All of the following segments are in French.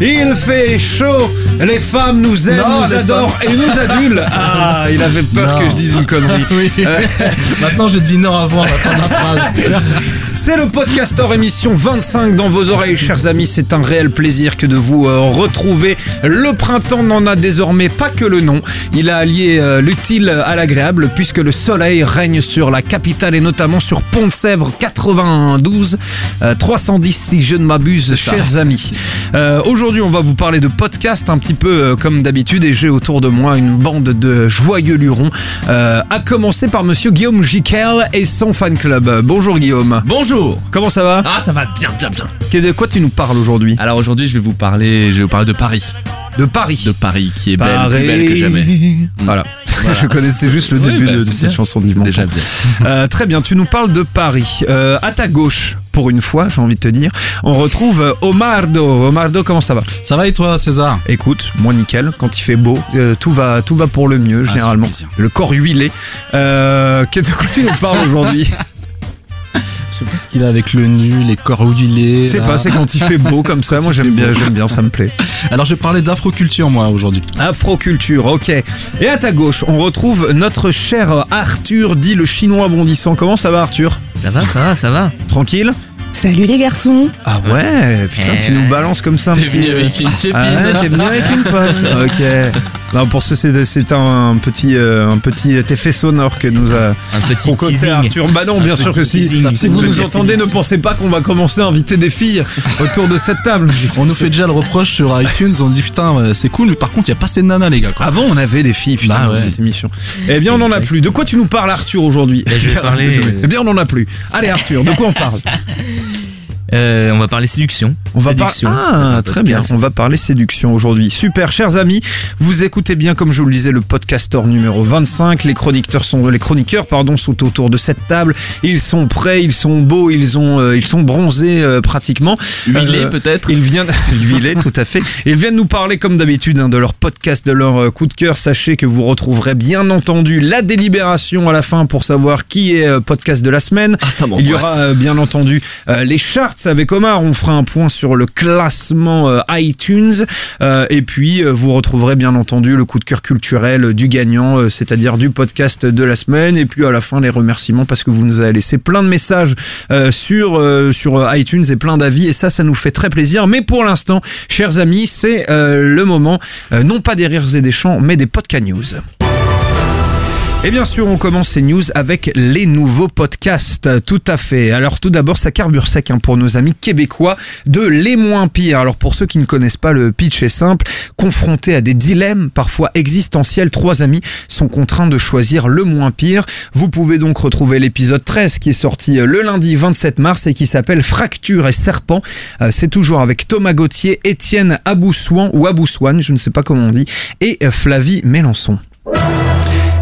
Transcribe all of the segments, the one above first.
Il fait chaud. Les femmes nous aiment, Non, nous adorent et nous adulent. Ah, il avait peur Non. que je dise une connerie. Oui. Euh, Maintenant, je dis non avant la fin de la phrase. C'est le podcaster émission 25 dans vos oreilles, chers amis. C'est un réel plaisir que de vous euh, retrouver. Le printemps n'en a désormais pas que le nom. Il a allié euh, l'utile à l'agréable puisque le soleil règne sur la capitale et notamment sur Pont-de-Sèvres 92 euh, 310 si je ne m'abuse, chers amis. Euh, Aujourd'hui, on va vous parler de podcast un petit peu euh, comme d'habitude et j'ai autour de moi une bande de joyeux lurons. Euh, à commencer par monsieur Guillaume Jiquel et son fan club. Bonjour Guillaume. Bonjour Comment ça va? Ah ça va bien bien bien De quoi tu nous parles aujourd'hui? Alors aujourd'hui je vais vous parler je vais vous parler de Paris De Paris. De Paris qui est belle, plus belle que jamais Voilà. Voilà. Je connaissais juste le Oui, début bah, de, cette bien. chanson C'est déjà bien Euh, très bien, tu nous parles de Paris. Euh, à ta gauche, pour une fois, j'ai envie de te dire, on retrouve euh, Omardo. Omardo, comment ça va? Ça va et toi, César? Écoute, moi nickel, quand il fait beau, euh, tout, va, tout va pour le mieux, Ah, généralement. Le corps huilé. Euh, que- de quoi tu nous parles aujourd'hui? sais pas ce qu'il a avec le nu, les corps huilés. C'est pas, c'est quand il fait beau comme ça. Moi j'aime bien, j'aime bien, ça me plaît. Alors, je vais parler d'afroculture, moi, aujourd'hui. Afroculture, ok. Et à ta gauche, on retrouve notre cher Arthur, dit le chinois bondissant. Comment ça va Arthur? Ça va ça va ça va Tranquille? Salut les garçons Ah ouais, putain, Eh tu nous ouais. balances comme ça un T'es petit... venu avec une copine Ah ouais, t'es venu avec une pote. Ok. Non, pour ce, c'est c'est un petit, euh, un petit effet sonore que nous a concocté. Arthur. Bah non, Un bien sûr que si. teasing. Si vous nous entendez, ne pensez pas qu'on va commencer à inviter des filles autour de cette table. On nous fait déjà le reproche sur iTunes, on dit putain, ouais, c'est cool, mais par contre, il y a pas assez de nanas, les gars. Quoi. Avant, on avait des filles, putain, Bah dans ouais. cette émission. Eh bien, on n'en a plus. De quoi tu nous parles, Arthur, aujourd'hui? Je vais Bien, parler- bien joué. Eh bien, on n'en a plus. Allez, Arthur, de quoi on parle? Euh, on va parler séduction. On va parler. séduction. Ah, très bien. On va parler séduction aujourd'hui. Super, chers amis. Vous écoutez bien, comme je vous le disais, le podcaster numéro 25. Les chroniqueurs sont, les chroniqueurs, pardon, sont autour de cette table. Ils sont prêts, ils sont beaux, ils ont, euh, ils sont bronzés euh, pratiquement. Huilé Euh, peut-être Ils viennent, huilés, tout à fait. Ils viennent nous parler comme d'habitude hein, de leur podcast, de leur coup de cœur. Sachez que vous retrouverez bien entendu la délibération à la fin pour savoir qui est podcast de la semaine. Ah ça Il y aura bien entendu les charts avec Omar. On fera un point sur le classement euh, iTunes. Euh, et puis, euh, vous retrouverez bien entendu le coup de cœur culturel du gagnant, c'est-à-dire du podcast de la semaine. Et puis, à la fin, les remerciements parce que vous nous avez laissé plein de messages sur, sur iTunes et plein d'avis. Et ça, ça nous fait très plaisir. Mais pour l'instant, chers amis, c'est le moment, non pas des rires et des chants, mais des podcast news. Et bien sûr, on commence ces news avec les nouveaux podcasts. Tout à fait. Alors tout d'abord, ça carbure sec hein, pour nos amis québécois de Les Moins Pires. Alors pour ceux qui ne connaissent pas, le pitch est simple. Confrontés à des dilemmes parfois existentiels, trois amis sont contraints de choisir le moins pire. Vous pouvez donc retrouver l'épisode 13 qui est sorti le lundi 27 mars et qui s'appelle Fracture et Serpent. Euh, C'est toujours avec Thomas Gauthier, Étienne Aboussouan ou Aboussouane, je ne sais pas comment on dit, et euh, Flavie Mélençon.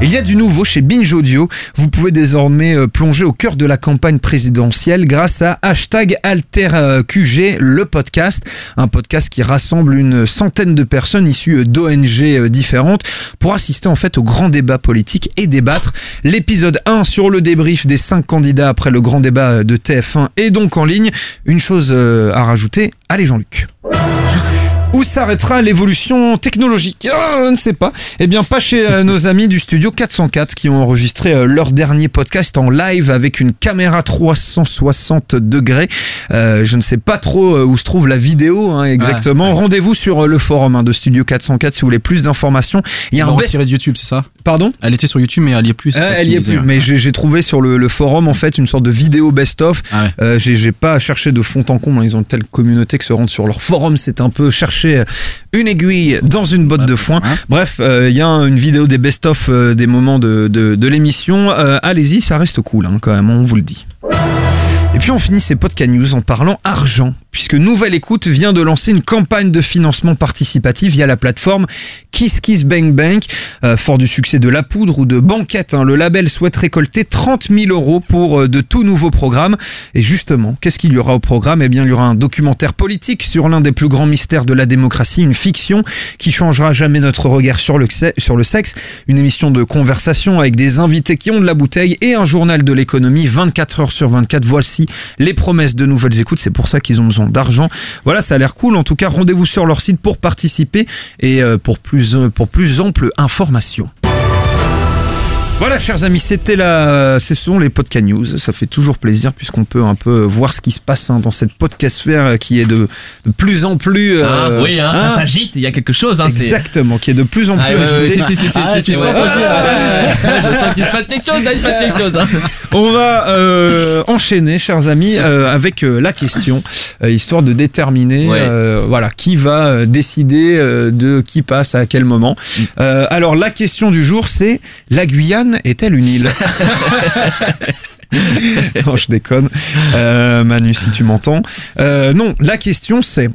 Il y a du nouveau chez Binge Audio. Vous pouvez désormais euh, plonger au cœur de la campagne présidentielle grâce à hashtag AlterQG, le podcast. Un podcast qui rassemble une centaine de personnes issues d'ONG euh, différentes pour assister en fait au grand débat politique et débattre. L'épisode 1 sur le débrief des 5 candidats après le grand débat de TF1 est donc en ligne. Une chose euh, à rajouter, allez Jean-Luc. Où s'arrêtera l'évolution technologique Ah, Je ne sais pas. Eh bien, pas chez euh, nos amis du studio 404 qui ont enregistré euh, leur dernier podcast en live avec une caméra 360 degrés. Euh, je ne sais pas trop où se trouve la vidéo hein, exactement. Rendez-vous sur le forum hein, de Studio 404 si vous voulez plus d'informations. Il y a On un best... de YouTube, c'est ça? Pardon? Elle était sur YouTube, mais elle y est plus. euh, elle y est plus, mais j'ai trouvé sur le, le forum en fait une sorte de vidéo best-of. Ah ouais. Euh, j'ai pas cherché de fond en comble, hein. ils ont une telle communauté que se rendre sur leur forum, c'est un peu chercher une aiguille dans une botte de foin. Bref, euh, il y a une vidéo des best-of euh, des moments de, de, de l'émission. Euh, Allez-y, ça reste cool hein, quand même, on vous le dit. Et puis on finit ces podcast news en parlant argent, puisque Nouvelle Écoute vient de lancer une campagne de financement participatif via la plateforme Kiss Kiss Bang Bang. Euh, fort du succès de La Poudre ou de Banquette, hein, le label souhaite récolter 30 000 euros pour euh, de tout nouveaux programmes. Et justement, qu'est-ce qu'il y aura au programme? Eh bien, il y aura un documentaire politique sur l'un des plus grands mystères de la démocratie, une fiction qui changera jamais notre regard sur le, sur le sexe, une émission de conversation avec des invités qui ont de la bouteille et un journal de l'économie 24 heures sur 24. Voici les promesses de nouvelles écoutes. C'est pour ça qu'ils ont besoin d'argent. Voilà, ça a l'air cool. En tout cas, rendez-vous sur leur site pour participer et euh, pour plus, euh, pour plus ample information. Voilà, chers amis, c'était la, ce sont les podcast news. Ça fait toujours plaisir puisqu'on peut un peu voir ce qui se passe hein, dans cette podcastphère qui est de, de plus en plus. Ah, euh, oui, hein, ça hein, s'agite, il y a quelque chose. Hein, c'est- Exactement, qui est de plus en plus Ah, ouais, ouais, ouais, agité. si, si, si, Ah, si, tu si, sens ouais, toi ouais, aussi, ouais, ouais, Je sens qu'il se passe quelque chose, là, il se passe quelque chose. On va euh, enchaîner, chers amis, euh, avec la question, histoire de déterminer, Ouais. voilà, qui va décider de qui passe à quel moment. Euh, alors la question du jour, c'est la Guyane est-elle une île Non, je déconne. Euh, Manu, si tu m'entends. Euh, non, la question c'est,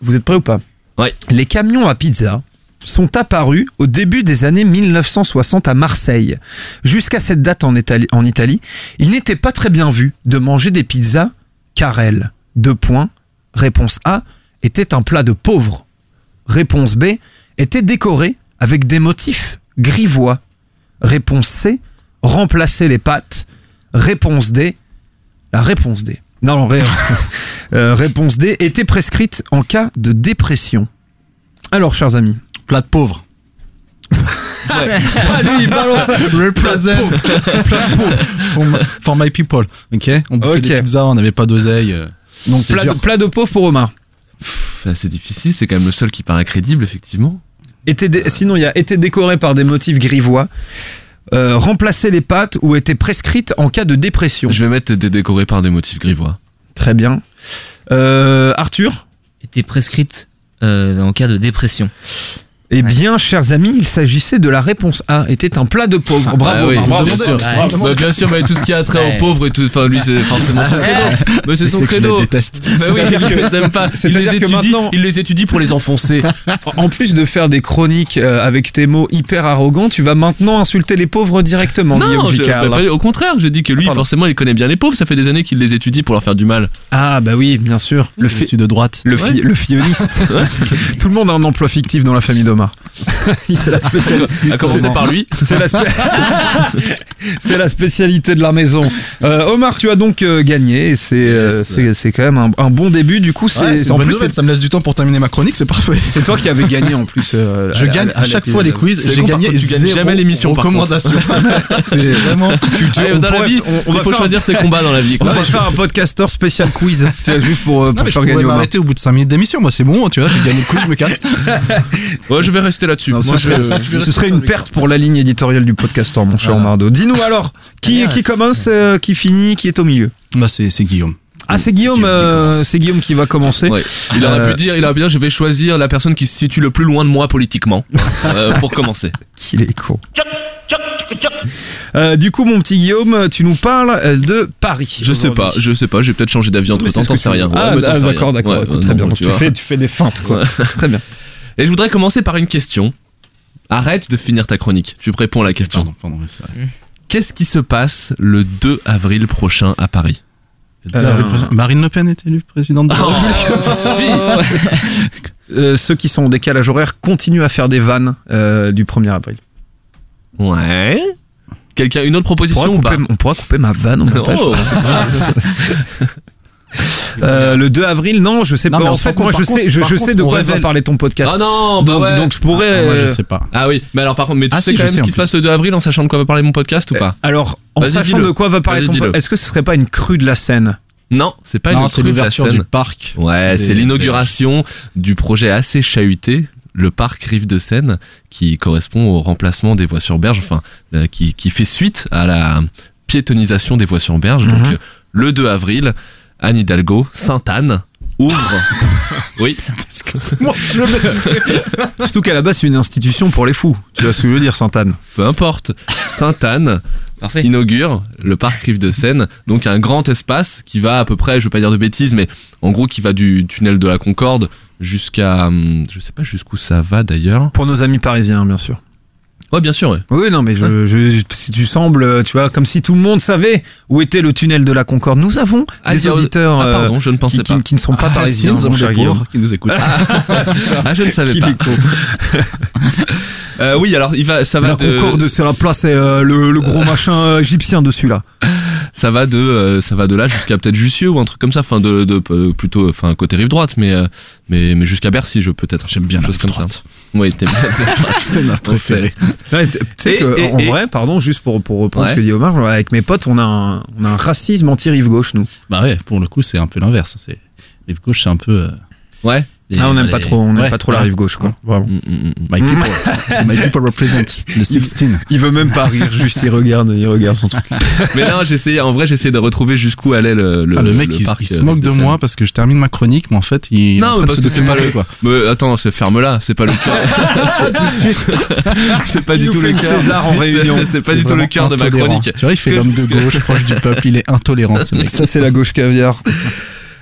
vous êtes prêts ou pas Ouais. Les camions à pizza sont apparus au début des années 1960 à Marseille. Jusqu'à cette date en Italie, en Italie, il n'était pas très bien vu de manger des pizzas car elles, deux points, réponse A, était un plat de pauvres. Réponse B, était décoré avec des motifs grivois. Réponse C, remplacer les pâtes. Réponse D, la réponse D. Non, non, ré- euh, réponse D, était prescrite en cas de dépression. Alors, chers amis. Plat de pauvre. Ah, lui, il balance ça. Represent. Plat de pauvre. For my, for my people. Ok On bouffait Ok. des pizzas, on n'avait pas d'oseille. euh, Donc, plat de, plat de pauvre pour Omar. C'est difficile, c'est quand même le seul qui paraît crédible, effectivement. Était dé- Sinon, il y a été décoré par des motifs grivois. Euh, remplacer les pâtes ou était prescrite en cas de dépression. Je vais mettre des décorés par des motifs grivois. Très bien. Euh, Arthur? Était prescrite euh, en cas de dépression. Eh bien, chers amis, il s'agissait de la réponse A. Était un plat de pauvre. Bravo. Ah oui, Omar, bravo. bien sûr. Ouais. Bah, bien sûr, mais tout ce qui a trait Ouais. aux pauvres et tout, enfin lui c'est forcément son credo. Mais c'est son je credo. les déteste. Bah oui, que- pas. Il c'est-à-dire les que étudie, maintenant- il les étudie pour les enfoncer. En plus de faire des chroniques euh, avec tes mots hyper arrogants, tu vas maintenant insulter les pauvres directement, non, je- bah, pas- au contraire, j'ai dit que lui, Pardon. forcément, il connaît bien les pauvres. Ça fait des années qu'il les étudie pour leur faire du mal. Ah, bah oui, bien sûr. Le, fi- de droite. le, fi- le filloniste. Tout le monde a un emploi fictif dans la famille d'Omar. c'est la spécialité. À commencer par lui. C'est la, spé- c'est la spécialité de la maison. Euh, Omar, tu as donc euh, gagné et c'est euh, Yes. c'est c'est quand même un, un bon début. Du coup, c'est Ouais, en plus nouvelle, ça me laisse du temps pour terminer ma chronique, c'est parfait. c'est toi qui avais gagné en plus. euh, Je gagne à chaque fois les quiz, j'ai gagné tu gagnes jamais l'émission, recommandation. c'est vraiment. Tu- tu- Allez, on dans la vie, on- va faut choisir ses combats dans la vie. On va faire un podcaster spécial quiz, tu vois, juste pour, je faire gagner Omar. m'arrêter au bout de 5 minutes d'émission, moi c'est bon, tu vois, j'ai gagné le quiz, je me casse. Je vais rester là-dessus. Non, ce je- serait, ce une perte pour la ligne éditoriale du podcaster, mon cher. Omardo. Dis-nous alors, qui, Bien. qui commence, euh, qui finit, qui est au milieu Bah c'est c'est Guillaume. Ah, c'est Guillaume, euh, c'est Guillaume qui va commencer. Ouais. Il aurait Euh, pu dire, il aurait dire, je vais choisir la personne qui se situe le plus loin de moi politiquement euh, pour commencer. Qu'il est con. Euh, du coup, mon petit Guillaume, tu nous parles euh, de Paris. Je sais pas, je sais pas, j'ai peut-être changé d'avis entre temps, ce t'en sais rien. Ah, Ouais, ah, d'accord, d'accord, Ouais, euh, très non, bien. Donc, tu fais, tu fais des feintes, quoi. très bien. Et je voudrais commencer par une question. Arrête de finir ta chronique. Je réponds à la question. Pardon, pardon, ouais, c'est vrai. Qu'est-ce qui se passe le 2 avril prochain à Paris Le deux avril prochain, Marine Le Pen est élue présidente de la République. ça suffit Euh, ceux qui sont en décalage horaire continuent à faire des vannes euh, du 1er avril. Ouais. Quelqu'un, une autre On pourra, proposition ou pas couper, on pourra couper ma vanne au montage. Oh. Euh, le 2 avril, non, je sais Non, pas. En fait, moi, je sais, contre- je, par je contre, sais de quoi va parler ton podcast. Ah non, bah donc, ouais. donc je pourrais. Ah, moi je euh, sais pas. Ah oui, mais alors par contre, mais tu Ah sais si, quand je même sais, ce qui se passe le 2 avril en sachant de quoi va parler mon podcast ou pas? Alors, en sachant de quoi va parler ton podcast, est-ce que ce serait pas une crue de la Seine Non, c'est pas non, une crue de la l'ouverture Seine. du parc. Ouais, c'est l'inauguration du projet assez chahuté, le parc Rive de Seine, qui correspond au remplacement des voies sur berge, enfin, euh, qui, qui fait suite à la piétonisation des voies sur berge. Donc, Mhm. euh, le 2 avril, Anne Hidalgo, Sainte-Anne, ouvre. oui, Moi, je le mets. Surtout qu'à la base, c'est une institution pour les fous. Tu vois ce que je veux dire, Sainte-Anne peu importe. Sainte-Anne inaugure le parc Rive de Seine, donc un grand espace qui va à peu près, je veux pas dire de bêtises, mais en gros qui va du tunnel de la Concorde jusqu'à, hum, je sais pas jusqu'où ça va d'ailleurs. Pour nos amis parisiens, bien sûr. Ouais, bien sûr. Ouais. Oui, non, mais je, je- si tu sembles, euh, tu vois, comme si tout le monde savait où était le tunnel de la Concorde. Nous avons Ah, des auditeurs Ah euh, pardon, je ne qui, pensais qui- pas. qui ne sont pas Ah, parisiens, si, pauvres qui nous écoutent. Ah, je ne savais pas. Euh, oui, alors il va, ça va La de- Concorde, c'est la place, c'est euh, le, le gros machin euh, égyptien dessus là. ça va de euh, ça va de là jusqu'à peut-être Jussieu ou un truc comme ça enfin de, de euh, plutôt enfin côté rive droite mais euh, mais mais jusqu'à Bercy je peut-être J'aime bien la rive droite. ça oui droite. C'est ma préférée. Ouais, tu sais Et- que, et- en et- vrai, pardon, juste pour, pour reprendre ce que dit Omar, avec mes potes, on a un, on a un racisme anti-rive gauche, nous. Bah ouais, pour le coup, c'est un peu l'inverse. C'est rive gauche, c'est un peu. euh, ouais Ah, on n'aime pas trop, on n'aime ouais, pas trop la rive gauche, quoi. Vraiment. Mm, mm, mm. My people, c'est my people represent le 16. Il veut même pas rire, juste il regarde, il regarde son truc. mais non j'ai essayé en vrai essayé de retrouver jusqu'où allait le le, Ah, le mec, il, parc, il se euh, moque de Seine. moi parce que je termine ma chronique, mais en fait, il. Non, mais de parce que c'est pas le- quoi. Mais attends, c'est ferme-là, c'est pas le cœur. tout de suite. c'est pas du tout le cœur. César en C'est- réunion. C'est pas du tout le cœur de ma chronique. Tu vois, il fait l'homme de gauche, proche du peuple, il est intolérant, ce mec. Ça, c'est la gauche caviar.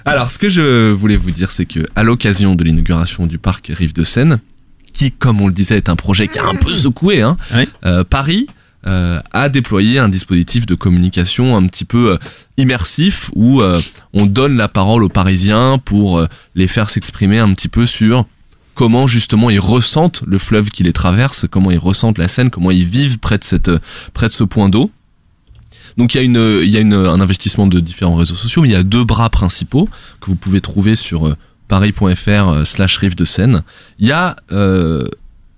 Alors, ce que je voulais vous dire, c'est que à l'occasion de l'inauguration du parc Rive de Seine, qui, comme on le disait, est un projet qui a un peu secoué, hein, euh, Paris euh, a déployé un dispositif de communication un petit peu euh, immersif où on donne la parole aux Parisiens pour les faire s'exprimer un petit peu sur comment justement ils ressentent le fleuve qui les traverse, comment ils ressentent la Seine, comment ils vivent près de cette près de ce point d'eau. Donc il y a, un investissement de différents réseaux sociaux, mais il y a deux bras principaux que vous pouvez trouver sur euh, paris.fr euh, slash rive de Seine. Il y a euh,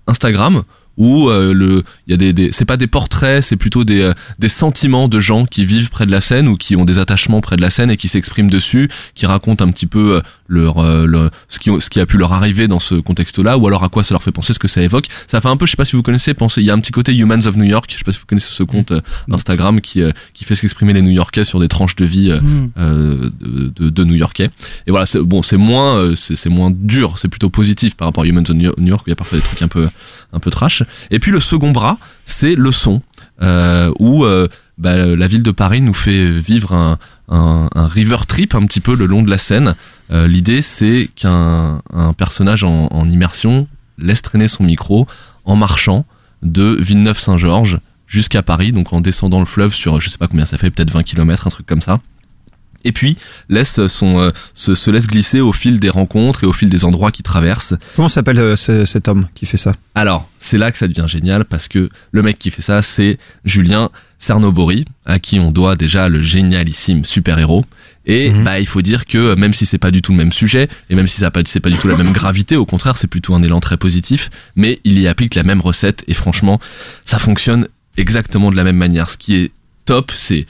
Instagram où euh, le il y a des, c'est pas des portraits c'est plutôt des sentiments de gens qui vivent près de la Seine ou qui ont des attachements près de la Seine et qui s'expriment dessus qui racontent un petit peu leur, euh, le- ce qui ce qui a pu leur arriver dans ce contexte là ou alors à quoi ça leur fait penser ce que ça évoque. Ça fait un peu je sais pas si vous connaissez pensez il y a un petit côté Humans of New York je sais pas si vous connaissez ce compte euh, Instagram qui euh, qui fait s'exprimer les New Yorkais sur des tranches de vie euh, euh, de, de, New Yorkais et voilà c'est bon c'est moins euh, c'est c'est moins dur c'est plutôt positif par rapport à Humans of New New York où il y a parfois des trucs un peu un peu trash. Et puis le second bras c'est le son euh, où euh, bah, la ville de Paris nous fait vivre un, un, un river trip un petit peu le long de la Seine Euh, l'idée c'est qu'un un personnage en, en immersion laisse traîner son micro en marchant de Villeneuve-Saint-Georges jusqu'à Paris, donc en descendant le fleuve sur, je sais pas combien ça fait, peut-être 20 km, un truc comme ça. Et puis laisse son, euh, se, se laisse glisser au fil des rencontres et au fil des endroits qu'il traverse. Comment s'appelle euh, ce- cet homme qui fait ça? Alors, c'est là que ça devient génial parce que le mec qui fait ça, c'est Julien Cernobori, à qui on doit déjà le génialissime super-héros. Et Mhm. bah, il faut dire que même si c'est pas du tout le même sujet, et même si ça c'est pas du tout la même gravité, au contraire, c'est plutôt un élan très positif, mais il y applique la même recette et franchement, ça fonctionne exactement de la même manière. Ce qui est top, c'est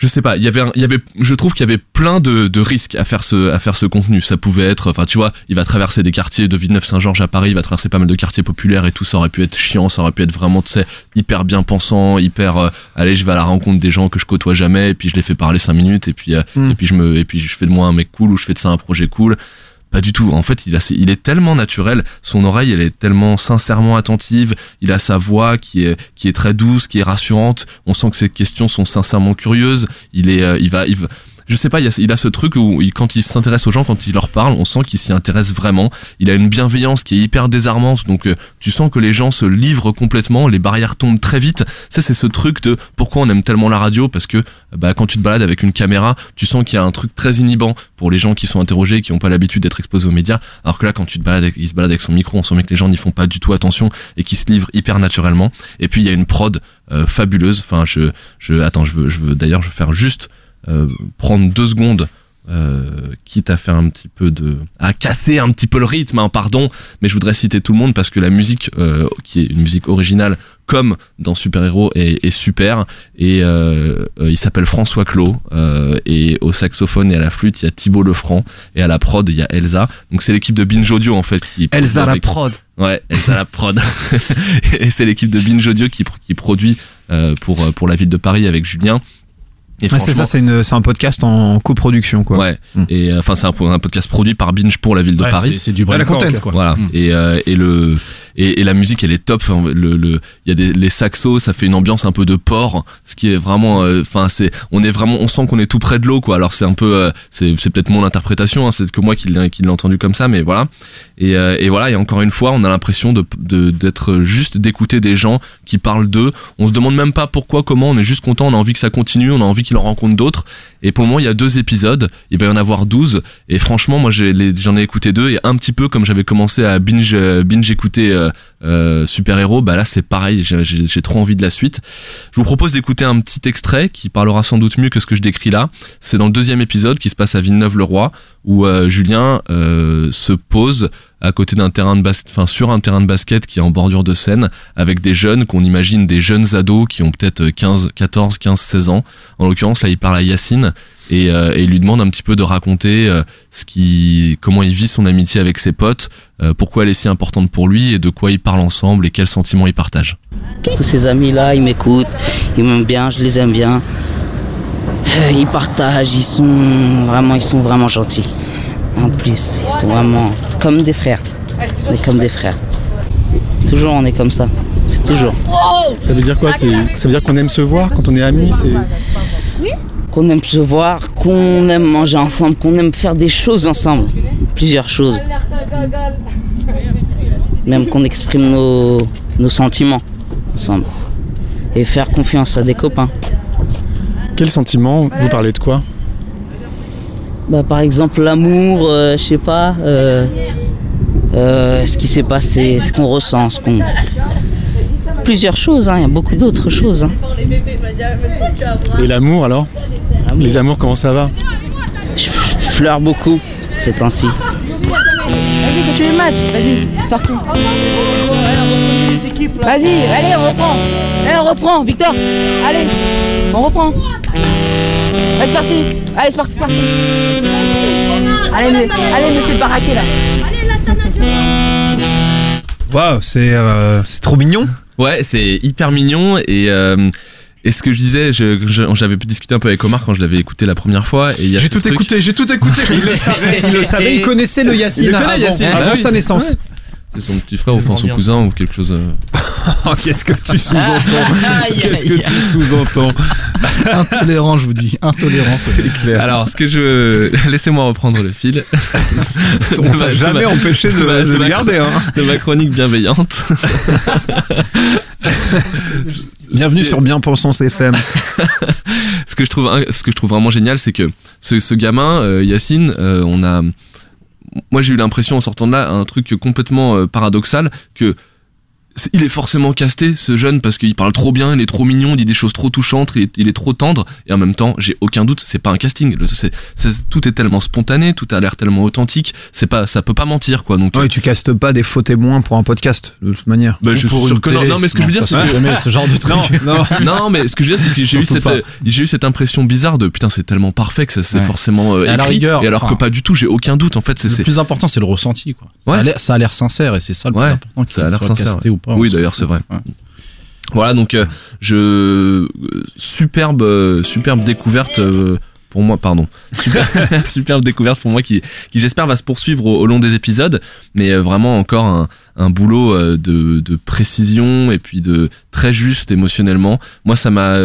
je sais pas, il y avait, un- il y avait, je trouve qu'il y avait plein de, de risques à faire ce, à faire ce contenu. Ça pouvait être, enfin, tu vois, il va traverser des quartiers de Villeneuve-Saint-Georges à Paris, il va traverser pas mal de quartiers populaires et tout. Ça aurait pu être chiant, ça aurait pu être vraiment, tu sais, hyper bien pensant, hyper, euh, allez, je vais à la rencontre des gens que je côtoie jamais, et puis je les fais parler cinq minutes, et puis, euh, Mm. et puis je me, et puis je fais de moi un mec cool ou je fais de ça un projet cool. Pas du tout. En fait, il, a, il est tellement naturel. Son oreille, elle est tellement sincèrement attentive. Il a sa voix qui est, qui est très douce, qui est rassurante. On sent que ses questions sont sincèrement curieuses. Il est, euh, il va, il va- je sais pas, il a, ce truc où quand il s'intéresse aux gens, quand il leur parle, on sent qu'il s'y intéresse vraiment. Il a une bienveillance qui est hyper désarmante. Donc, euh, tu sens que les gens se livrent complètement. Les barrières tombent très vite. Ça, c'est ce truc de pourquoi on aime tellement la radio parce que, bah, quand tu te balades avec une caméra, tu sens qu'il y a un truc très inhibant pour les gens qui sont interrogés, qui n'ont pas l'habitude d'être exposés aux médias. Alors que là, quand tu te balades, avec, il se balade avec son micro, on sent bien que les gens n'y font pas du tout attention et qui se livrent hyper naturellement. Et puis il y a une prod euh, fabuleuse. Enfin, je, attends, je veux, je veux d'ailleurs, je veux faire juste prendre deux secondes. Euh, quitte à faire un petit peu de à casser un petit peu le rythme hein, pardon mais je voudrais citer tout le monde parce que la musique euh, qui est une musique originale comme dans Super Héros est, est super et euh, euh, il s'appelle François Clos euh, et au saxophone et à la flûte il y a Thibaut Lefranc et à la prod il y a Elsa donc c'est l'équipe de Binge Audio en fait qui Elsa la avec- prod. Ouais, Elsa la prod. et c'est l'équipe de Binge Audio qui, qui produit euh, pour, euh, pour la ville de Paris avec Julien. C'est ça, c'est un podcast en coproduction, quoi. Ouais. Mm. Et euh, enfin, c'est un, un podcast produit par Binge pour la ville de Ouais, Paris. c'est- du Ah, d'accord, content, quoi. Voilà. Mm. Et, euh, et le et, et la musique elle est top. Enfin, le le il y a des les saxos, ça fait une ambiance un peu de port, ce qui est vraiment. euh, Enfin c'est on est vraiment on sent qu'on est tout près de l'eau quoi. Alors c'est un peu euh, c'est c'est peut-être mon interprétation, hein, c'est peut-être que moi qui l'ai qui l'ai entendu comme ça, mais voilà. Et euh, et voilà et encore une fois on a l'impression de de- d'être juste d'écouter des gens qui parlent d'eux. On se demande même pas pourquoi comment. On est juste content. On a envie que ça continue. On a envie qu'ils en rencontrent d'autres. Et pour le moment, il y a deux épisodes. Il va y en avoir 12. Et franchement, moi, j'en ai écouté deux. Et un petit peu comme j'avais commencé à binge, euh, binge écouter euh, euh, super-héros, bah là c'est pareil, j'ai- trop envie de la suite. Je vous propose d'écouter un petit extrait qui parlera sans doute mieux que ce que je décris là. C'est dans le deuxième épisode qui se passe à Villeneuve-le-Roi où Julien se pose à côté d'un terrain de basket, enfin sur un terrain de basket qui est en bordure de Seine avec des jeunes qu'on imagine des jeunes ados qui ont peut-être 15, 14, 15, 16 ans. En l'occurrence, là, il parle à Yacine et, euh, et il lui demande un petit peu de raconter euh, ce qui, comment il vit son amitié avec ses potes, euh, pourquoi elle est si importante pour lui et de quoi ils parlent ensemble et quels sentiments ils partagent. Tous ces amis-là, ils m'écoutent, ils m'aiment bien, je les aime bien. Euh, Ils partagent, ils sont vraiment, ils sont vraiment gentils. En plus, ils sont vraiment comme des frères. On est comme des frères. Toujours, on est comme ça. C'est toujours. Ça veut dire quoi? Ça veut dire qu'on aime se voir quand on est amis? C'est... Qu'on aime se voir, qu'on aime manger ensemble, qu'on aime faire des choses ensemble. Plusieurs choses. Même qu'on exprime nos, nos sentiments ensemble. Et faire confiance à des copains. Quel sentiment? Vous parlez de quoi? Bah, par exemple, l'amour, euh, je sais pas, euh, euh, ce qui s'est passé, ce qu'on ressent, ce qu'on. Plusieurs choses, hein, il y a beaucoup d'autres choses. hein. Et l'amour alors Les amours, comment ça va Je, je pleure beaucoup ces temps-ci. Vas-y, continue le match. Vas-y, sorti. Vas-y, allez, on reprend. Allez, on reprend, Victor. Allez, on reprend. Allez, c'est parti. Allez, c'est parti, c'est parti. Allez, allez, monsieur le baraquet là. Waouh, c'est euh, c'est trop mignon. Ouais, c'est hyper mignon et euh, et ce que je disais, j'avais pu discuter un peu avec Omar quand je l'avais écouté la première fois et J'ai tout truc- écouté, j'ai tout écouté. Il le savait, il, le savait, il connaissait le Yacine Il le connaît, avant, Yacine. avant Ah sa naissance. C'est son petit frère ou enfin son ambiance. cousin ou quelque chose. euh. Oh, Qu'est-ce que tu sous-entends Qu'est-ce que tu sous-entends Intolérant, je vous dis. Intolérant. clair. Alors, ce que je laissez-moi reprendre le fil. On t'a ma- jamais ma- empêché de, ma- de de le ma- garder. Hein. de ma chronique bienveillante. Bienvenue sur Bien Pensons FM. ce que je trouve ce que je trouve vraiment génial c'est que ce, ce gamin euh, Yacine euh, on a moi j'ai eu l'impression en sortant de là un truc complètement euh, paradoxal que il est forcément casté ce jeune parce qu'il parle trop bien, il est trop mignon, il dit des choses trop touchantes, il est, il est trop tendre et en même temps j'ai aucun doute c'est pas un casting, Le- tout est tellement spontané, tout a l'air tellement authentique, c'est pas ça peut pas mentir quoi donc Ouais, tu castes pas des faux témoins pour un podcast, de toute manière. bah, je suis pour sûr une que non, mais ce que je veux dire c'est jamais ce genre de truc. Non, non. non, mais ce que je veux dire, c'est que j'ai eu, cette, euh, j'ai eu cette impression bizarre de putain, c'est tellement parfait que ça, c'est Ouais. forcément euh, Et à la écrit. rigueur, et alors que pas du tout, j'ai aucun doute. En fait, c'est. Le plus important, c'est le ressenti. Quoi. Ouais. Ça a l'air- sincère et c'est ça le plus important. ça a l'air sincère, ou pas. Oui, d'ailleurs, c'est vrai. Ouais. Voilà, donc euh, je euh, superbe, euh, superbe découverte. euh, pour moi, pardon, super, superbe découverte pour moi qui, qui j'espère va se poursuivre au, au long des épisodes, mais vraiment encore un, un boulot de, de précision et puis de très juste émotionnellement. Moi, ça m'a,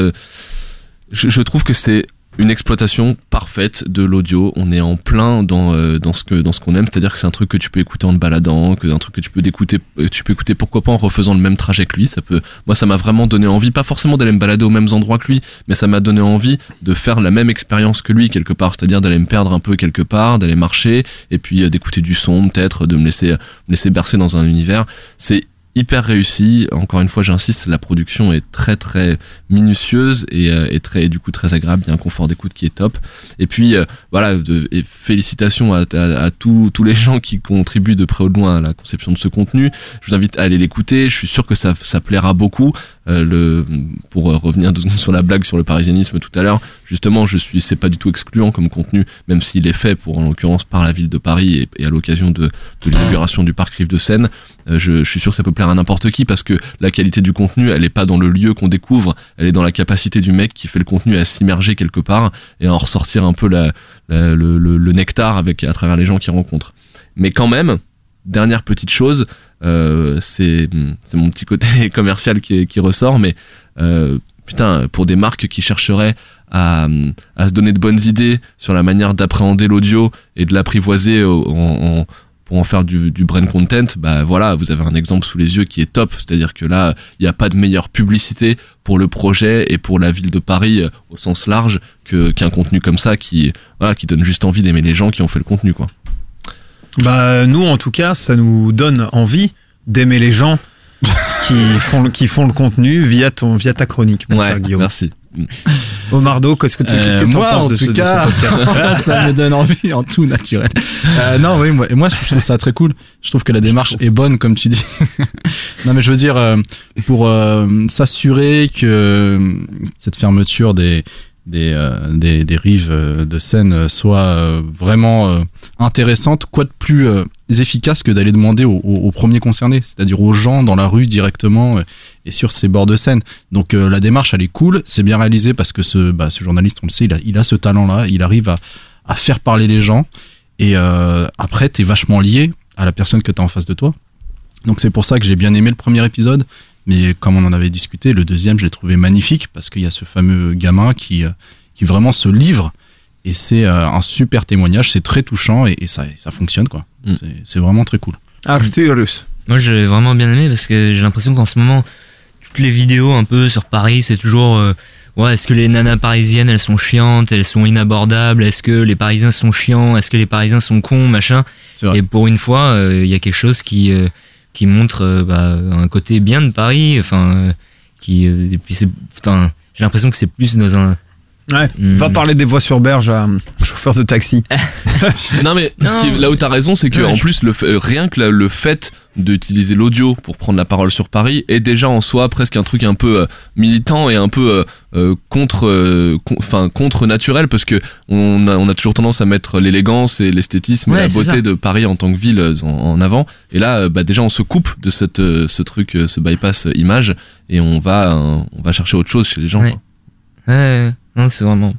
je, je trouve que c'est une exploitation parfaite de l'audio. On est en plein dans euh, dans ce que dans ce qu'on aime, c'est-à-dire que c'est un truc que tu peux écouter en te baladant, que un truc que tu peux écouter, tu peux écouter pourquoi pas en refaisant le même trajet que lui. Ça peut, moi, ça m'a vraiment donné envie, pas forcément d'aller me balader aux mêmes endroits que lui, mais ça m'a donné envie de faire la même expérience que lui quelque part, c'est-à-dire d'aller me perdre un peu quelque part, d'aller marcher et puis euh, d'écouter du son, peut-être, de me laisser me laisser bercer dans un univers. C'est hyper réussi. Encore une fois, j'insiste, la production est très très minutieuse et, euh, très du coup très agréable. Il y a un confort d'écoute qui est top. Et puis euh, voilà, et félicitations à, tous les gens qui contribuent de près ou de loin à la conception de ce contenu. Je vous invite à aller l'écouter. Je suis sûr que ça ça plaira beaucoup. Euh, le pour euh, revenir sur la blague sur le parisianisme tout à l'heure. Justement, je suis c'est pas du tout excluant comme contenu, même s'il est fait pour en l'occurrence par la ville de Paris et, et à l'occasion de, de l'inauguration du parc Rive de Seine. Euh, je, je suis sûr que ça peut plaire à n'importe qui parce que la qualité du contenu, elle est pas dans le lieu qu'on découvre, elle est dans la capacité du mec qui fait le contenu à s'immerger quelque part et à en ressortir un peu la, la- le, le- le nectar avec à travers les gens qu'il rencontre. Mais quand même, dernière petite chose, euh, c'est mon petit côté commercial qui, qui ressort, mais euh, putain, pour des marques qui chercheraient à, se donner de bonnes idées sur la manière d'appréhender l'audio et de l'apprivoiser pour en faire du, du brain content, bah voilà, vous avez un exemple sous les yeux qui est top. C'est-à-dire que là, il n'y a pas de meilleure publicité pour le projet et pour la ville de Paris euh, au sens large que qu'un contenu comme ça qui qui donne juste envie d'aimer les gens qui ont fait le contenu quoi. Bah nous en tout cas, ça nous donne envie d'aimer les gens qui font, qui font le contenu via, ton, via ta chronique, mon Ouais, Guillaume. merci. Omardo, qu'est-ce que tu qu'est-ce que Euh, moi, penses en de ce, tout de ce cas, podcast ça me donne envie en tout naturel. Euh, non, oui, moi, moi, je trouve ça très cool. Je trouve que la démarche est bonne, comme tu dis. non, mais je veux dire, euh, pour euh, s'assurer que euh, cette fermeture des des, euh, des, des rives euh, de Seine euh, vraiment euh, intéressante, quoi de plus efficace que d'aller demander aux, premiers concernés, c'est-à-dire aux gens dans la rue directement et sur ces bords de Seine. Donc la démarche, elle est cool, c'est bien réalisé parce que ce, bah, ce journaliste, on le sait, il a, il a ce talent-là, il arrive à, à faire parler les gens et après, t'es vachement lié à la personne que t'as en face de toi. Donc c'est pour ça que j'ai bien aimé le premier épisode, mais comme on en avait discuté, le deuxième, je l'ai trouvé magnifique parce qu'il y a ce fameux gamin qui, euh, qui vraiment se livre et c'est euh, un super témoignage, c'est très touchant et, et ça, ça fonctionne quoi. Mm. C'est- C'est vraiment très cool. Arthurus. Moi, j'ai vraiment bien aimé parce que j'ai l'impression qu'en ce moment, toutes les vidéos un peu sur Paris, c'est toujours. euh, ouais, est-ce que les nanas parisiennes, elles sont chiantes, elles sont inabordables Est-ce que les Parisiens sont chiants Est-ce que les Parisiens sont cons Machin. Et pour une fois, euh, il y a quelque chose qui, euh, qui montre euh, bah, un côté bien de Paris. Enfin, euh, qui. euh, et puis. Enfin, j'ai l'impression que c'est plus dans un. Ouais. Hmm. Va parler des voies sur berge à un chauffeur de taxi. Non mais ce qui est- là où t'as raison, c'est que Ouais, en je- plus le fait- euh, rien que la- le fait d'utiliser l'audio pour prendre la parole sur Paris est déjà en soi presque un truc un peu euh, militant et un peu euh, contre, euh, con- enfin contre naturel parce que on a, on a toujours tendance à mettre l'élégance et l'esthétisme et la beauté ça. de Paris en tant que ville en, en avant. Et là, bah, déjà on se coupe de cette, ce truc, ce bypass image et on va, on va chercher autre chose chez les gens. Ouais. quoi. Non, c'est vraiment.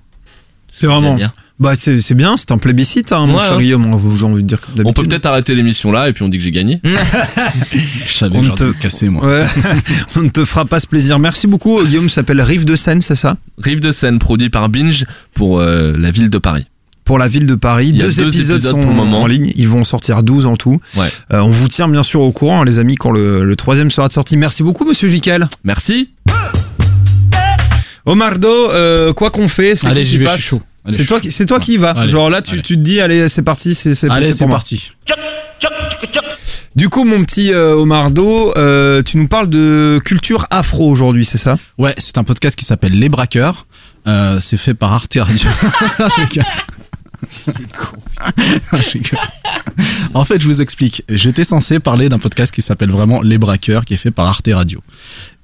C'est vraiment. bien. Bah, c'est c'est bien, c'est un plébiscite, hein, mon Ouais, cher ouais. Guillaume. on- J'ai envie de dire comme On peut peut-être arrêter l'émission là et puis on dit que j'ai gagné. Je savais On que te- casser moi. Ouais. on ne te fera pas ce plaisir. Merci beaucoup. Guillaume s'appelle Rive de Seine, c'est ça? Rive de Seine produit par Binge pour euh, la ville de Paris. Pour la ville de Paris. Deux, deux épisodes, épisodes sont pour le moment. en ligne. Ils vont sortir 12 en tout. Ouais. Euh, on vous tient bien sûr au courant, hein, les amis, quand le, le troisième sera de sortie. Merci beaucoup, monsieur Jiquel. Merci. Omardo, euh, quoi qu'on fait, c'est Allez, qui j'y qui vais, passe je suis chaud. Allez, C'est je toi, suis qui- c'est toi qui y vas. Allez, Genre là, tu, allez. tu te dis, allez, c'est parti, c'est c'est Allez, c'est c'est pour moi. parti. Du coup, mon petit euh, Omardo, euh, tu nous parles de culture afro aujourd'hui, c'est ça? Ouais, c'est un podcast qui s'appelle Les Braqueurs. Euh, c'est fait par Arte Radio. Je rigole. En fait, je vous explique. J'étais censé parler d'un podcast qui s'appelle vraiment Les Braqueurs, qui est fait par Arte Radio.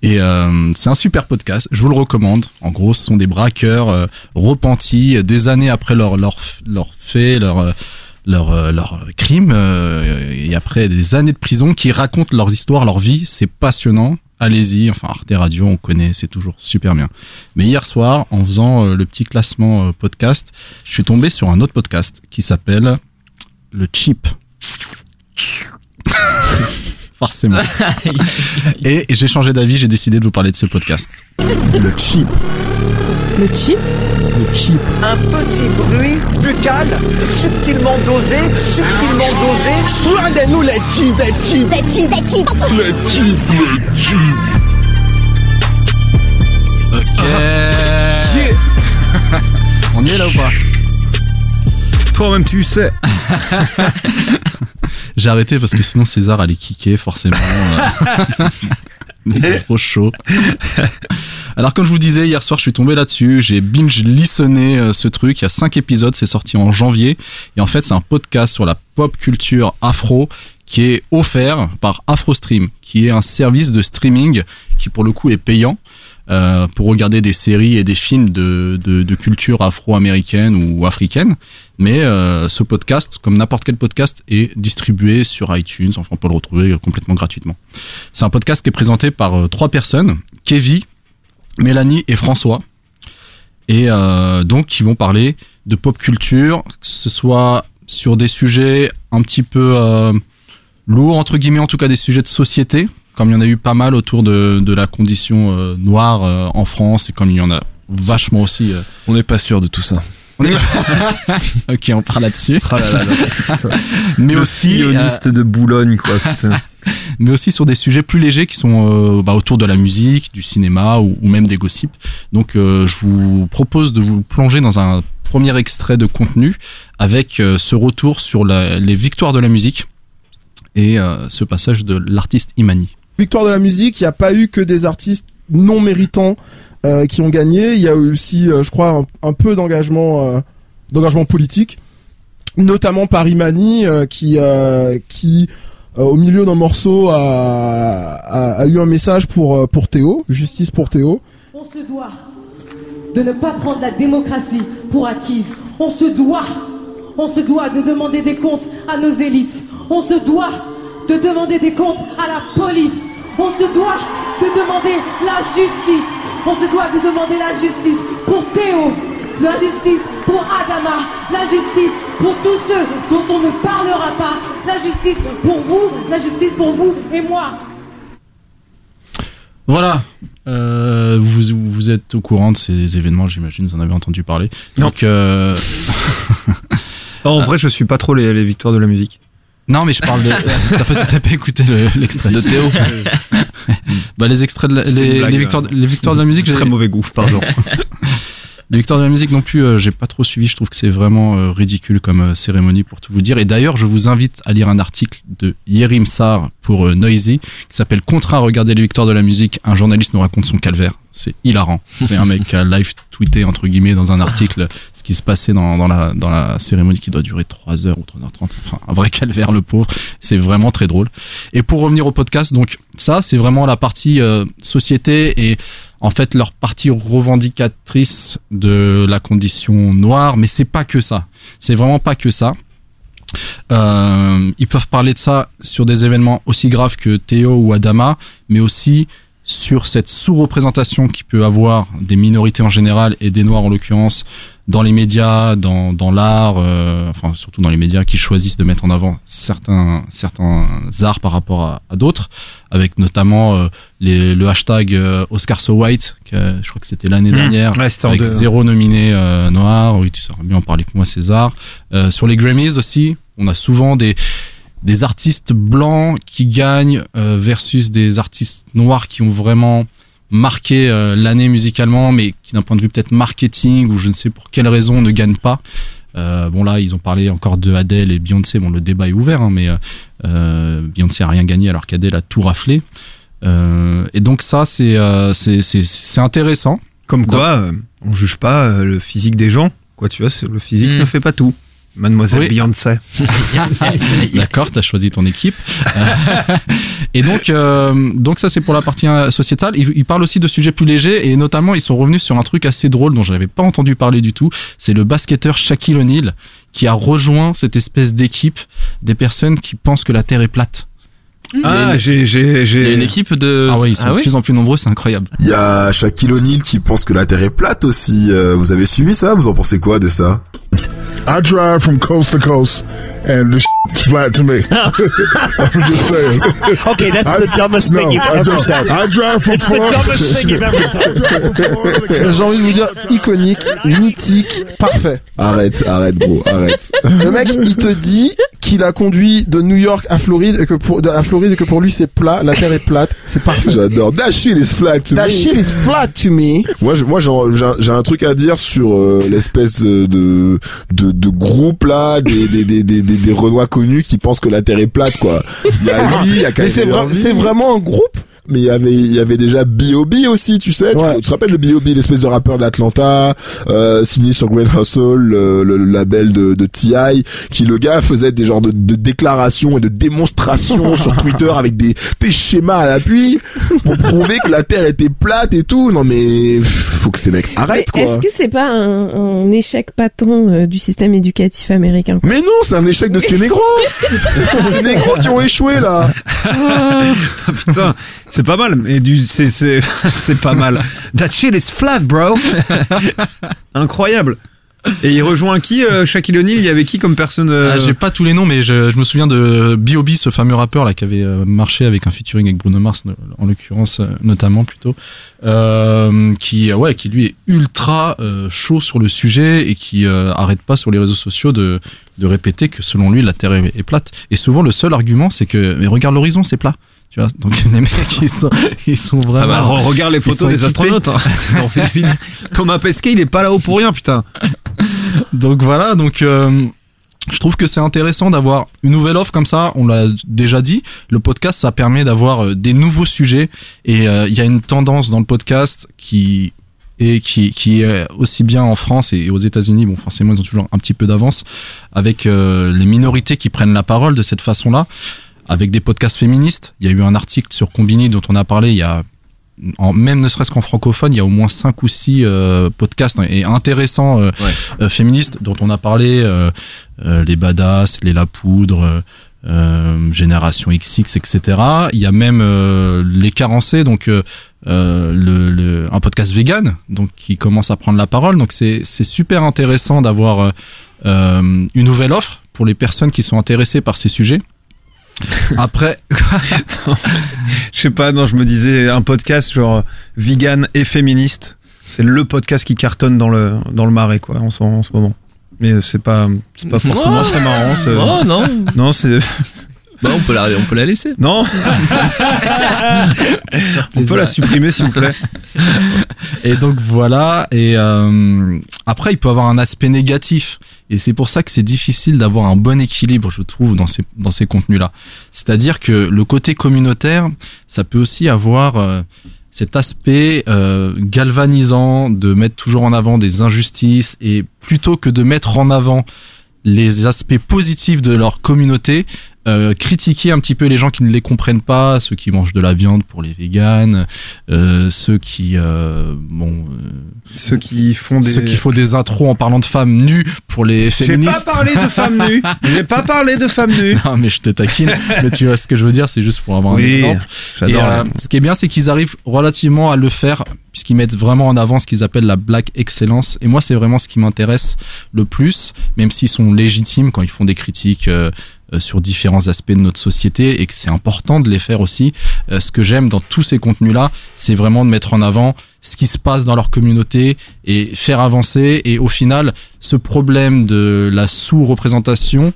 Et euh, c'est un super podcast, je vous le recommande. En gros, ce sont des braqueurs euh, repentis euh, des années après leur leur leur fait, leur leur leur crime et après des années de prison qui racontent leurs histoires, leur vie. C'est passionnant. Allez-y, enfin Arte Radio, on connaît, c'est toujours super bien. Mais hier soir, en faisant euh, le petit classement euh, podcast, je suis tombé sur un autre podcast qui s'appelle le Chip. Forcément. et et j'ai changé d'avis, j'ai décidé de vous parler de ce podcast. Le Chip. Le chip Le Chip. Un petit bruit buccal, subtilement dosé, subtilement dosé. Regardez-nous les chips, les chips, les chips, les chips. Les chips, les chips. Ok. On y est là ou pas? Toi-même, tu sais. J'ai arrêté parce que sinon César allait kicker forcément. est trop chaud. Alors comme je vous disais, hier soir je suis tombé là-dessus, j'ai binge listené euh, ce truc, il y a cinq épisodes, c'est sorti en janvier, et en fait c'est un podcast sur la pop culture afro qui est offert par AfroStream, qui est un service de streaming qui pour le coup est payant euh, pour regarder des séries et des films de, de, culture afro-américaine ou africaine. Mais euh, ce podcast, comme n'importe quel podcast, est distribué sur iTunes. Enfin, on peut le retrouver complètement gratuitement. C'est un podcast qui est présenté par euh, trois personnes Kevin, Mélanie et François. Et donc, qui vont parler de pop culture, que ce soit sur des sujets un petit peu lourds, entre guillemets, en tout cas des sujets de société, comme il y en a eu pas mal autour de, de la condition euh, noire euh, en France, et comme il y en a vachement aussi. euh, On n'est pas sûr de tout ça. ok, on parle là-dessus. Oh là là là, putain. Mais Le aussi, euh, sioniste de Boulogne, quoi. Putain. mais aussi sur des sujets plus légers qui sont euh, bah, autour de la musique, du cinéma ou, ou même des gossips. Donc euh, je vous propose de vous plonger dans un premier extrait de contenu avec euh, ce retour sur la- les victoires de la musique et euh, ce passage de l'artiste Imani. Victoire de la musique, il n'y a pas eu que des artistes non méritants euh, qui ont gagné. Il y a eu aussi, euh, je crois, un, peu d'engagement, euh, d'engagement politique, notamment par Imani, qui, qui au milieu d'un morceau, a, a, eu un message pour pour Théo, justice pour Théo. On se doit de ne pas prendre la démocratie pour acquise. On se doit, on se doit de demander des comptes à nos élites. On se doit de demander des comptes à la police. On se doit de demander la justice. On se doit de demander la justice pour Théo, la justice pour Adama, la justice pour tous ceux dont on ne parlera pas, la justice pour vous, la justice pour vous et moi. Voilà. Euh, vous, vous êtes au courant de ces événements, j'imagine, vous en avez entendu parler. Non. Donc, euh, En vrai, je suis pas trop les, les victoires de la musique. Non, mais je parle de. T'as pas, t'as pas écouté le- l'extrait De Théo. bah, les extraits de la- les, blague, les victoires, euh, les victoires de la musique, J'ai très mauvais goût, pardon. Les victoires de la musique non plus, euh, j'ai pas trop suivi. Je trouve que c'est vraiment euh, ridicule comme euh, cérémonie pour tout vous dire. Et d'ailleurs, je vous invite à lire un article de Yerim Sar pour euh, Noisy qui s'appelle Contrat à regarder les victoires de la musique. Un journaliste nous raconte son calvaire. C'est hilarant. C'est un mec qui a live tweeté entre guillemets dans un article ce qui se passait dans, dans la dans la cérémonie qui doit durer 3 heures ou 3h30. Enfin, un vrai calvaire le pauvre. C'est vraiment très drôle. Et pour revenir au podcast, donc ça c'est vraiment la partie société et en fait leur partie revendicatrice de la condition noire, mais c'est pas que ça. C'est vraiment pas que ça. Euh, ils peuvent parler de ça sur des événements aussi graves que Théo ou Adama, mais aussi sur cette sous-représentation qui peut avoir des minorités en général et des noirs en l'occurrence dans les médias, dans, dans l'art, euh, enfin surtout dans les médias qui choisissent de mettre en avant certains, certains arts par rapport à, à d'autres, avec notamment euh, les, le hashtag euh, Oscar So White, que, je crois que c'était l'année Mmh. dernière, Ouais, avec deux. zéro nominé euh, noir, oui tu sauras mieux en parler que moi César. Sur les Grammys aussi, on a souvent des, des artistes blancs qui gagnent euh, versus des artistes noirs qui ont vraiment marqué euh, l'année musicalement, mais qui d'un point de vue peut-être marketing ou je ne sais pour quelle raison ne gagnent pas. Euh, bon là, ils ont parlé encore de Adele et Beyoncé. Bon, le débat est ouvert, hein, mais Beyoncé a rien gagné alors qu'Adele a tout raflé. Euh, et donc ça, c'est euh, c'est c'est c'est intéressant. Comme quoi, euh, on juge pas euh, le physique des gens. Quoi, tu vois, c'est- le physique Mm. ne fait pas tout. Mademoiselle Oui. Beyoncé. D'accord, t'as choisi ton équipe. Euh, et donc, euh, donc ça c'est pour la partie euh, sociétale. Ils, ils parlent aussi de sujets plus légers et notamment ils sont revenus sur un truc assez drôle dont je n'avais pas entendu parler du tout. C'est le basketteur Shaquille O'Neal qui a rejoint cette espèce d'équipe des personnes qui pensent que la Terre est plate. Ah, j'ai, j'ai, Il y a une équipe de. Ah oui, ils sont de plus en plus nombreux, c'est incroyable. Il y a Shaquille O'Neal qui pense que la Terre est plate aussi. Euh, vous avez suivi ça? Vous en pensez quoi de ça? I drive from coast to coast, and this is flat to me. I'm just saying. Okay, that's the dumbest thing no, you've I ever just- said. I drive from It's the dumbest thing you've ever said. J'ai envie de vous dire iconique, mythique, parfait. Arrête, arrête, bro, arrête. Le mec, il te dit qu'il a conduit de New York à Floride et que pour de la Floride et que pour lui c'est plat, la terre est plate, c'est parfait. J'adore. That shit is flat to That me. shit is flat to me. Moi, je- moi, j'ai un- truc à dire sur euh, l'espèce de, de de groupe là, des des des des des, des Renois connus qui pensent que la Terre est plate, quoi. Il y a lui, il y a Mais c'est vra- vraiment un groupe? Mais il y avait, il y avait déjà B.O.B. aussi, tu sais. Tu- Ouais. Tu, te rappelles le B.O.B., l'espèce de rappeur d'Atlanta, euh, signé sur Grand Hustle, le, le- le label de, de T.I., qui le gars faisait des genres de, de déclarations et de démonstrations sur Twitter avec des, des schémas à l'appui pour prouver que la Terre était plate et tout. Non mais, faut que ces mecs Mais arrêtent, quoi. Est-ce que c'est pas un, un échec patent euh, du système éducatif américain? Mais non, c'est un échec de ces négros C'est ces négros qui ont échoué, là Putain, c'est pas mal. Mais du, c'est, c'est, c'est pas mal. That shit is flat, bro. Incroyable. Et il rejoint qui, euh, Shaquille O'Neal? Il y avait qui comme personne euh, Ah, J'ai pas tous les noms, mais je, je me souviens de B.O.B., ce fameux rappeur là qui avait euh, marché avec un featuring avec Bruno Mars, en l'occurrence euh, notamment plutôt, euh, qui ouais, qui lui est ultra chaud sur le sujet et qui arrête pas sur les réseaux sociaux de de répéter que selon lui la Terre est, est plate. Et souvent le seul argument c'est que mais regarde l'horizon, c'est plat. Tu vois, donc les mecs ils sont ils sont Ah vraiment. bah, re- regarde les photos des équipés. astronautes. hein. Thomas Pesquet, il est pas là-haut pour rien, putain. Donc voilà, donc euh, je trouve que c'est intéressant d'avoir une nouvelle offre comme ça. On l'a déjà dit. Le podcast, ça permet d'avoir euh, des nouveaux sujets. Et euh, il y a une tendance dans le podcast qui et qui, qui est aussi bien en France et aux États-Unis. Bon, forcément, ils ont toujours un petit peu d'avance avec euh, les minorités qui prennent la parole de cette façon-là. Avec des podcasts féministes. Il y a eu un article sur Combini dont on a parlé il y a en, même ne serait-ce qu'en francophone, il y a au moins cinq ou six euh, podcasts et intéressants euh, euh, féministes dont on a parlé, les Badass, les La Poudre, Génération XX, etc. Il y a même les Carencés, donc le, le- un podcast vegan, donc qui commence à prendre la parole. Donc c'est super intéressant d'avoir une nouvelle offre pour les personnes qui sont intéressées par ces sujets. Après, Je sais pas, non, je me disais un podcast genre vegan et féministe. C'est le podcast qui cartonne dans le, dans le marais, quoi, en ce, en ce moment. Mais c'est pas, c'est pas forcément Oh. très marrant. Oh, non. Non, c'est. Bah, on peut la, on peut la laisser. Non. on peut la supprimer, s'il vous plaît. Et donc voilà. Et euh, après, il peut avoir un aspect négatif. Et c'est pour ça que c'est difficile d'avoir un bon équilibre, je trouve, dans ces, dans ces contenus-là. C'est-à-dire que le côté communautaire, ça peut aussi avoir euh, cet aspect euh, galvanisant de mettre toujours en avant des injustices et plutôt que de mettre en avant les aspects positifs de leur communauté, euh, critiquer un petit peu les gens qui ne les comprennent pas, ceux qui mangent de la viande pour les véganes, euh, ceux qui euh, bon, ceux qui font des ceux qui font des intros en parlant de femmes nues pour les J'ai féministes. pas parlé de femmes nues. J'ai pas parlé de femmes nues. Non, mais je te taquine. mais tu vois ce que je veux dire, c'est juste pour avoir un exemple. Et, ce qui est bien, c'est qu'ils arrivent relativement à le faire, puisqu'ils mettent vraiment en avant ce qu'ils appellent la black excellence. Et moi, c'est vraiment ce qui m'intéresse le plus, même s'ils sont légitimes quand ils font des critiques. euh, sur différents aspects de notre société et que c'est important de les faire aussi. Euh, ce que j'aime dans tous ces contenus-là, c'est vraiment de mettre en avant ce qui se passe dans leur communauté et faire avancer. Et au final, ce problème de la sous-représentation,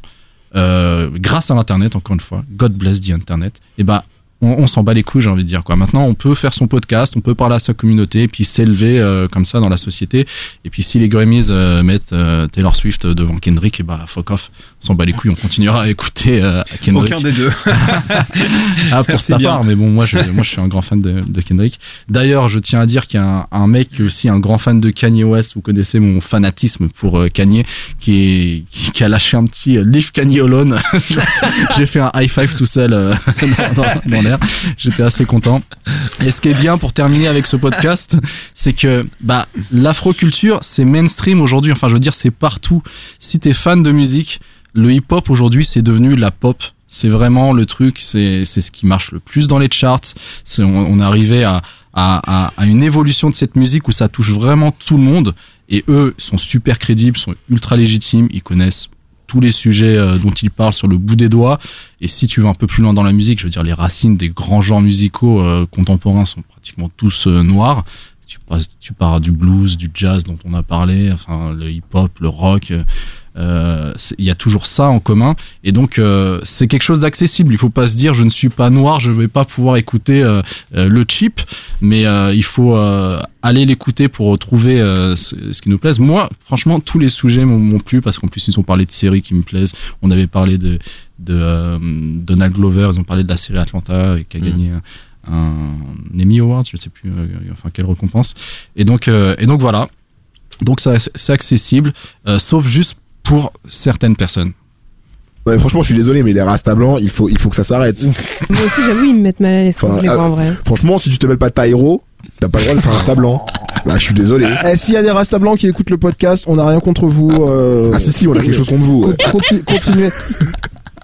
euh, grâce à l'internet encore une fois God bless the internet et ben on, on s'en bat les couilles j'ai envie de dire quoi maintenant on peut faire son podcast on peut parler à sa communauté et puis s'élever euh, comme ça dans la société et puis si les Grammys euh, mettent euh, Taylor Swift devant Kendrick et bah fuck off on s'en bat les couilles on continuera à écouter euh, Kendrick Aucun des deux. ah, pour sa part, mais bon, moi je, moi je suis un grand fan de, de Kendrick. D'ailleurs, je tiens à dire qu'il y a un, un mec qui est aussi un grand fan de Kanye West. Vous connaissez mon fanatisme pour euh, Kanye, qui, est, qui, qui a lâché un petit euh, Leave Kanye Alone. J'ai fait un high five tout seul euh, dans, dans- dans J'étais assez content. Et ce qui est bien pour terminer avec ce podcast, c'est que bah, l'afroculture, c'est mainstream aujourd'hui. Enfin, je veux dire, c'est partout. Si t'es fan de musique, le hip-hop aujourd'hui, c'est devenu la pop. C'est vraiment le truc, c'est ce qui marche le plus dans les charts. On, on est arrivé à, à, à, à une évolution de cette musique où ça touche vraiment tout le monde. Et eux sont super crédibles, sont ultra légitimes, ils connaissent tous les sujets euh, dont ils parlent sur le bout des doigts. Et si tu vas un peu plus loin dans la musique, je veux dire, les racines des grands genres musicaux euh, contemporains sont pratiquement tous euh, noirs. Tu, tu pars du blues, du jazz dont on a parlé, enfin le hip-hop, le rock. Euh, il y a toujours ça en commun. Et donc euh, c'est quelque chose d'accessible. Il faut pas se dire je ne suis pas noir je vais pas pouvoir écouter euh, le chip. Mais il faut aller l'écouter pour retrouver ce, qui nous plaise. Moi franchement tous les sujets m'ont plu parce qu'en plus ils ont parlé de séries qui me plaisent. On avait parlé de, de Donald Glover. Ils ont parlé de la série Atlanta et qui a gagné un, un Emmy Award. Je sais plus euh, enfin quelle récompense. Et donc euh, et donc voilà. Donc c'est accessible, euh, sauf juste pour certaines personnes. Ouais, franchement, je suis désolé, mais les Rasta blancs, il faut, il faut que ça s'arrête. Moi aussi, j'avoue, ils me mettent mal à l'aise quand je vois en euh, vrai. Franchement, si tu t'appelles pas Tyro, t'as pas le droit d'être un Rasta blanc. Bah, je suis désolé. Eh, s'il y a des Rasta blancs qui écoutent le podcast, on n'a rien contre vous. euh, Ah, si, si, on a quelque chose contre vous. Conti- continuez.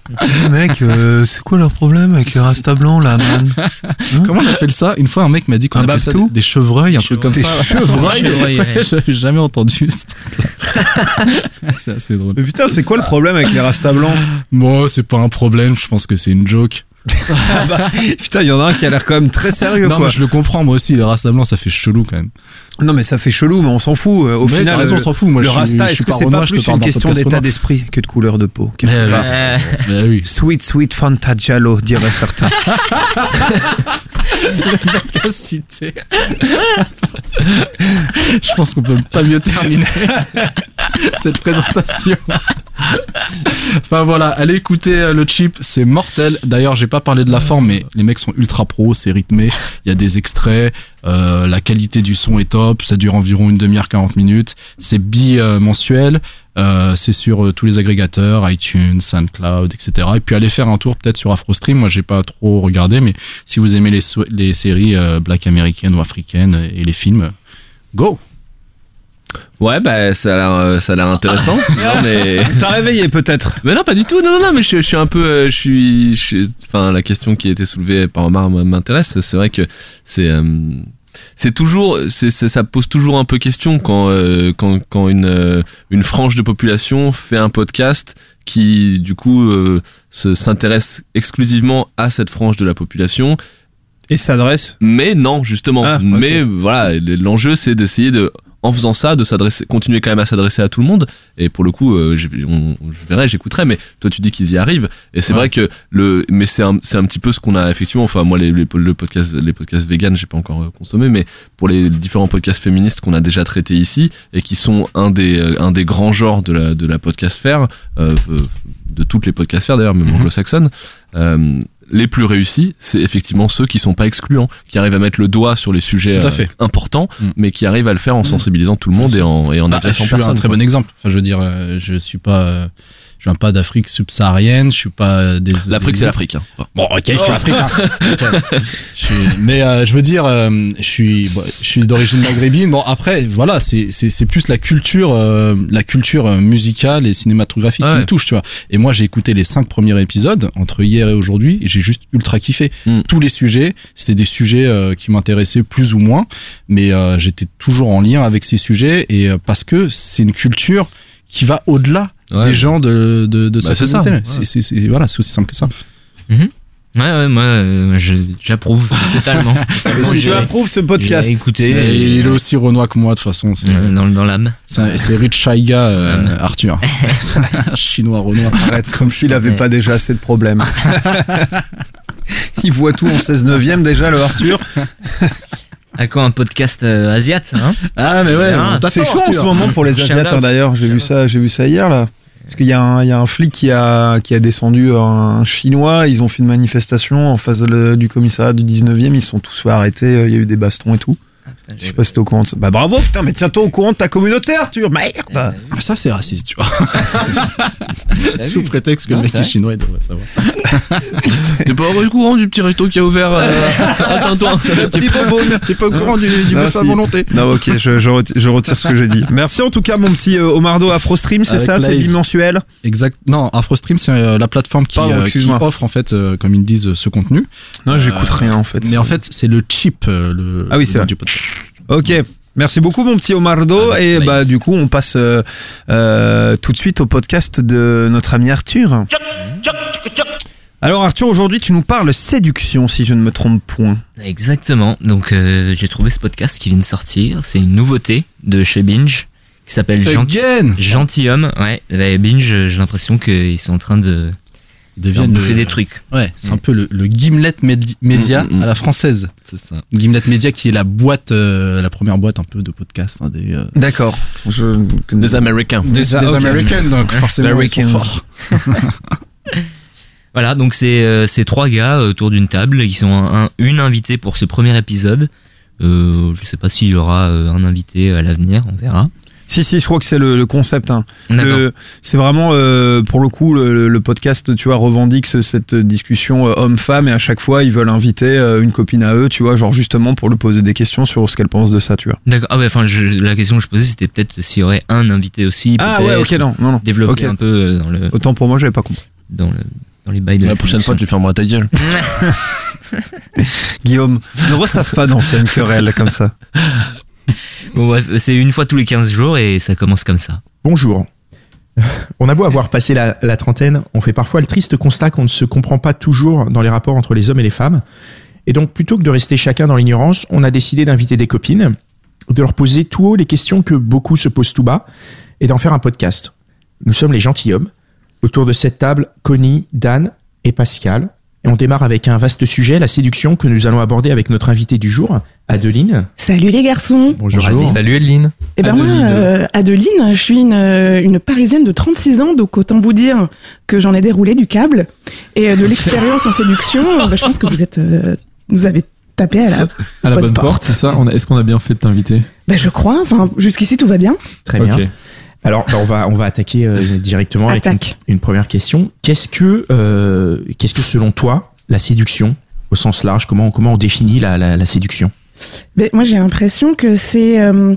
Mec, euh, c'est quoi leur problème avec les rastas blancs là, man Comment on appelle ça? Une fois, un mec m'a dit qu'on Un appelait ça des, des chevreuils, un truc comme Des ça. chevreuils Chevreuils, ouais. J'avais jamais entendu ce truc-là. c'est assez drôle. Mais putain, c'est quoi le problème avec les rastas blancs? Moi, c'est pas un problème, je pense que c'est une joke. Ah bah, Putain, il y en a un qui a l'air quand même très sérieux Non, quoi. mais je le comprends, moi aussi, les Rasta blancs, ça fait chelou quand même. Non mais ça fait chelou, mais on s'en fout. euh, Au Mais final, raison, le- on s'en fout. Moi, le je rasta, est-ce que c'est pas plus une question d'état d'esprit que de couleur de peau Eh. Euh, Bah oui. Sweet, sweet Fanta Giallo, diraient certains. Cité. je pense qu'on peut pas mieux terminer cette présentation. Enfin voilà, allez écouter euh, le chip, c'est mortel. D'ailleurs, j'ai pas parlé de la forme, mais les mecs sont ultra pro, c'est rythmé. Il y a des extraits, euh, la qualité du son est top, ça dure environ une demi-heure, 40 minutes. C'est bi-mensuel, euh, c'est sur euh, tous les agrégateurs, iTunes, SoundCloud, etc. Et puis allez faire un tour peut-être sur AfroStream. Moi, j'ai pas trop regardé, mais si vous aimez les, les séries black américaines ou africaines et les films, go. Ouais, bah ça a l'air, euh, ça a l'air intéressant. non, mais T'as réveillé peut-être. Mais non, pas du tout. Non, non, non. Mais je, je suis un peu, euh, je suis, je suis- enfin, la question qui a été soulevée par Omar m'intéresse. C'est vrai que c'est, euh, c'est toujours, c'est, c'est- ça pose toujours un peu question quand, euh, quand, quand une, euh, une frange de population fait un podcast qui, du coup, euh, se- s'intéresse exclusivement à cette frange de la population. Et s'adresse. Mais non, justement. Ah, ok. Mais voilà, l'enjeu c'est d'essayer de, en faisant ça, de s'adresser, continuer quand même à s'adresser à tout le monde. Et pour le coup, euh, je, on- je verrai, j'écouterai. Mais toi, tu dis qu'ils y arrivent. Et c'est Ouais. vrai que le, mais c'est un, c'est un petit peu ce qu'on a effectivement. Enfin, moi, les, les, le podcast, les podcasts vegan, j'ai pas encore euh, consommé, mais pour les différents podcasts féministes qu'on a déjà traités ici et qui sont un des, euh, un des grands genres de la, de la podcast faire, euh, euh, de toutes les podcasts faire d'ailleurs, même Mhm. anglo-saxonnes. Euh, les plus réussis, c'est effectivement ceux qui sont pas excluants, qui arrivent à mettre le doigt sur les sujets Tout à euh, importants, Mm. mais qui arrivent à le faire en sensibilisant tout le monde et en, et en Bah, adressant personne. un très bon exemple. Enfin, je veux dire, euh, je suis pas, euh, je viens pas d'Afrique subsaharienne, je suis pas euh, des. L'Afrique, des- c'est l'Afrique. hein. Enfin, Bon, ok, je suis africain. Ok. Je suis- mais euh, je veux dire, euh, je suis, bon, je suis d'origine maghrébine. Bon, après, voilà, c'est c'est c'est plus la culture, euh, la culture euh, musicale et cinématographique qui Ouais. me touche, tu vois. Et moi, j'ai écouté les cinq premiers épisodes entre hier et aujourd'hui, et j'ai juste ultra kiffé. Mm. Tous les sujets, c'était des sujets euh, qui m'intéressaient plus ou moins, mais euh, j'étais toujours en lien avec ces sujets et euh, parce que c'est une culture qui va au-delà Ouais. des gens de de, de Bah, sa c'est ça, communauté. ouais. C'est c'est- voilà, c'est aussi simple que ça. Ouais, ouais, moi, euh, je- j'approuve totalement. Si tu approuves ce podcast. j'ai écouté. Et et- il est aussi renois que moi de toute façon. C'est euh, dans, dans l'âme. c'est- c'est Rich Chaiga, euh, Arthur. Chinois renois. Arrête, comme s'il avait pas déjà assez de problèmes. Il voit tout en 16 neuvième déjà, le Arthur. À quoi un podcast euh, hein Ah mais ouais, Ah, C'est chaud en ce moment pour les Asiates hein, d'ailleurs. J'ai vu ça, j'ai vu ça hier là. Parce qu'il y, a un- il y a un flic qui a, qui a descendu un chinois, ils ont fait une manifestation en face du commissariat du 19e, ils se sont tous fait arrêter, il y a eu des bastons et tout. Je sais pas si t'es au courant de ça. Bah bravo, putain, mais tiens-toi au courant de ta communauté, Arthur, merde Ah, ça c'est raciste, tu vois. Sous vu prétexte que Non, le mec c'est est vrai. chinois, il devrait savoir. T'es pas au courant du petit resto qui a ouvert euh, à Saint-Ouen. T'es pas au courant du, du Non, bœuf à si. volonté. Non, ok, je, je, retire, je retire ce que j'ai dit. Merci en tout cas, mon petit euh, Omardo AfroStream, c'est ça, c'est bimensuel Exact. Non, AfroStream, c'est euh, la plateforme qui, Pardon, euh, qui offre en fait, euh, comme ils disent, ce contenu. Non, j'écoute Euh, rien en fait. Mais en fait, c'est le chip, euh, le. Ah oui, le c'est nom vrai. du podcast. Ok. Merci beaucoup mon petit Omardo Avec et bah du coup on passe euh, euh, tout de suite au podcast de notre ami Arthur. Alors Arthur aujourd'hui tu nous parles séduction si je ne me trompe point. Exactement. Donc euh, j'ai trouvé ce podcast qui vient de sortir. C'est une nouveauté de chez Binge qui s'appelle Gentil Gentilhomme. Ouais. Bah, Binge, j'ai l'impression qu'ils sont en train de deviennent le- des trucs. Ouais, c'est un peu le, le Gimlet Médi- Média Mm, mm, mm. à la française. C'est ça. Gimlet Média qui est la boîte, euh, la première boîte un peu de podcast hein, des, euh, D'accord. Je... Des Américains. des, Des- des. Américains, donc forcément ils sont Americans. forts. Voilà, donc c'est euh, c'est trois gars autour d'une table qui sont un, un- une invitée pour ce premier épisode. Euh, je sais pas s'il y aura euh, un invité à l'avenir, on verra. Si si je crois que c'est le, le concept. Hein. C'est vraiment euh, pour le coup le, le podcast tu vois revendique ce- cette discussion euh, homme-femme et à chaque fois ils veulent inviter euh, une copine à eux tu vois genre justement pour lui poser des questions sur ce qu'elle pense de ça tu vois. D'accord. Ah ouais, enfin la question que je posais c'était peut-être s'il y aurait un invité aussi. Ah ouais ok non non non. Développer un peu euh, dans le Autant pour moi j'avais pas compris. dans le dans les bails de La la, prochaine fois, tu fermeras ta gueule. Guillaume ne ressasse pas dans une querelle comme ça. Bon bref, c'est une fois tous les 15 jours et ça commence comme ça. Bonjour. On a beau avoir passé la, la trentaine, on fait parfois le triste constat qu'on ne se comprend pas toujours dans les rapports entre les hommes et les femmes. Et donc, plutôt que de rester chacun dans l'ignorance, on a décidé d'inviter des copines, de leur poser tout haut les questions que beaucoup se posent tout bas, et d'en faire un podcast. Nous sommes les gentilshommes. Autour de cette table, Connie, Dan et Pascal. Et on démarre avec un vaste sujet, la séduction, que nous allons aborder avec notre invité du jour, Adeline. Salut les garçons Bonjour. Salut Eline. Eh ben moi, euh, Adeline, je suis une, euh, une Parisienne de 36 ans, donc autant vous dire que j'en ai déroulé du câble. Et euh, de l'expérience en séduction, bah, je pense que vous êtes... euh, vous avez tapé à la, À la bonne porte, c'est ça On a- Est-ce qu'on a bien fait de t'inviter? Bah, je crois, enfin jusqu'ici tout va bien. Très bien. Alors, bah, on va on va attaquer euh, directement avec une, une première question. Qu'est-ce que euh, qu'est-ce que selon toi la séduction au sens large Comment comment on définit la, la, la séduction? Mais moi j'ai l'impression que c'est euh,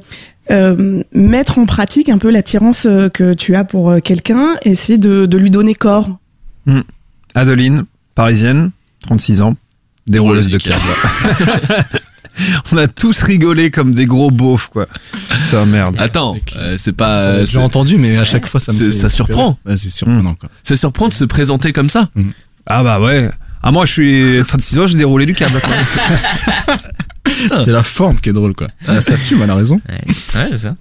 euh, mettre en pratique un peu l'attirance que tu as pour quelqu'un, et essayer de, de lui donner corps. Hmm. Adeline, parisienne, 36 ans, dérouleuse de câble. On a tous rigolé comme des gros beaufs, quoi. Putain, merde. Attends, euh, c'est pas. Ça, j'ai c'est- entendu, mais à chaque fois, ça me c'est- fait ça surprend. Ouais, c'est surprenant, quoi. Ça surprend de se présenter comme ça. Ah bah ouais. Ah moi je suis 36 ans, j'ai déroulé du câble. quoi. C'est la forme qui est drôle, quoi. Elle s'assume, elle a raison. Ouais, ouais, c'est ça.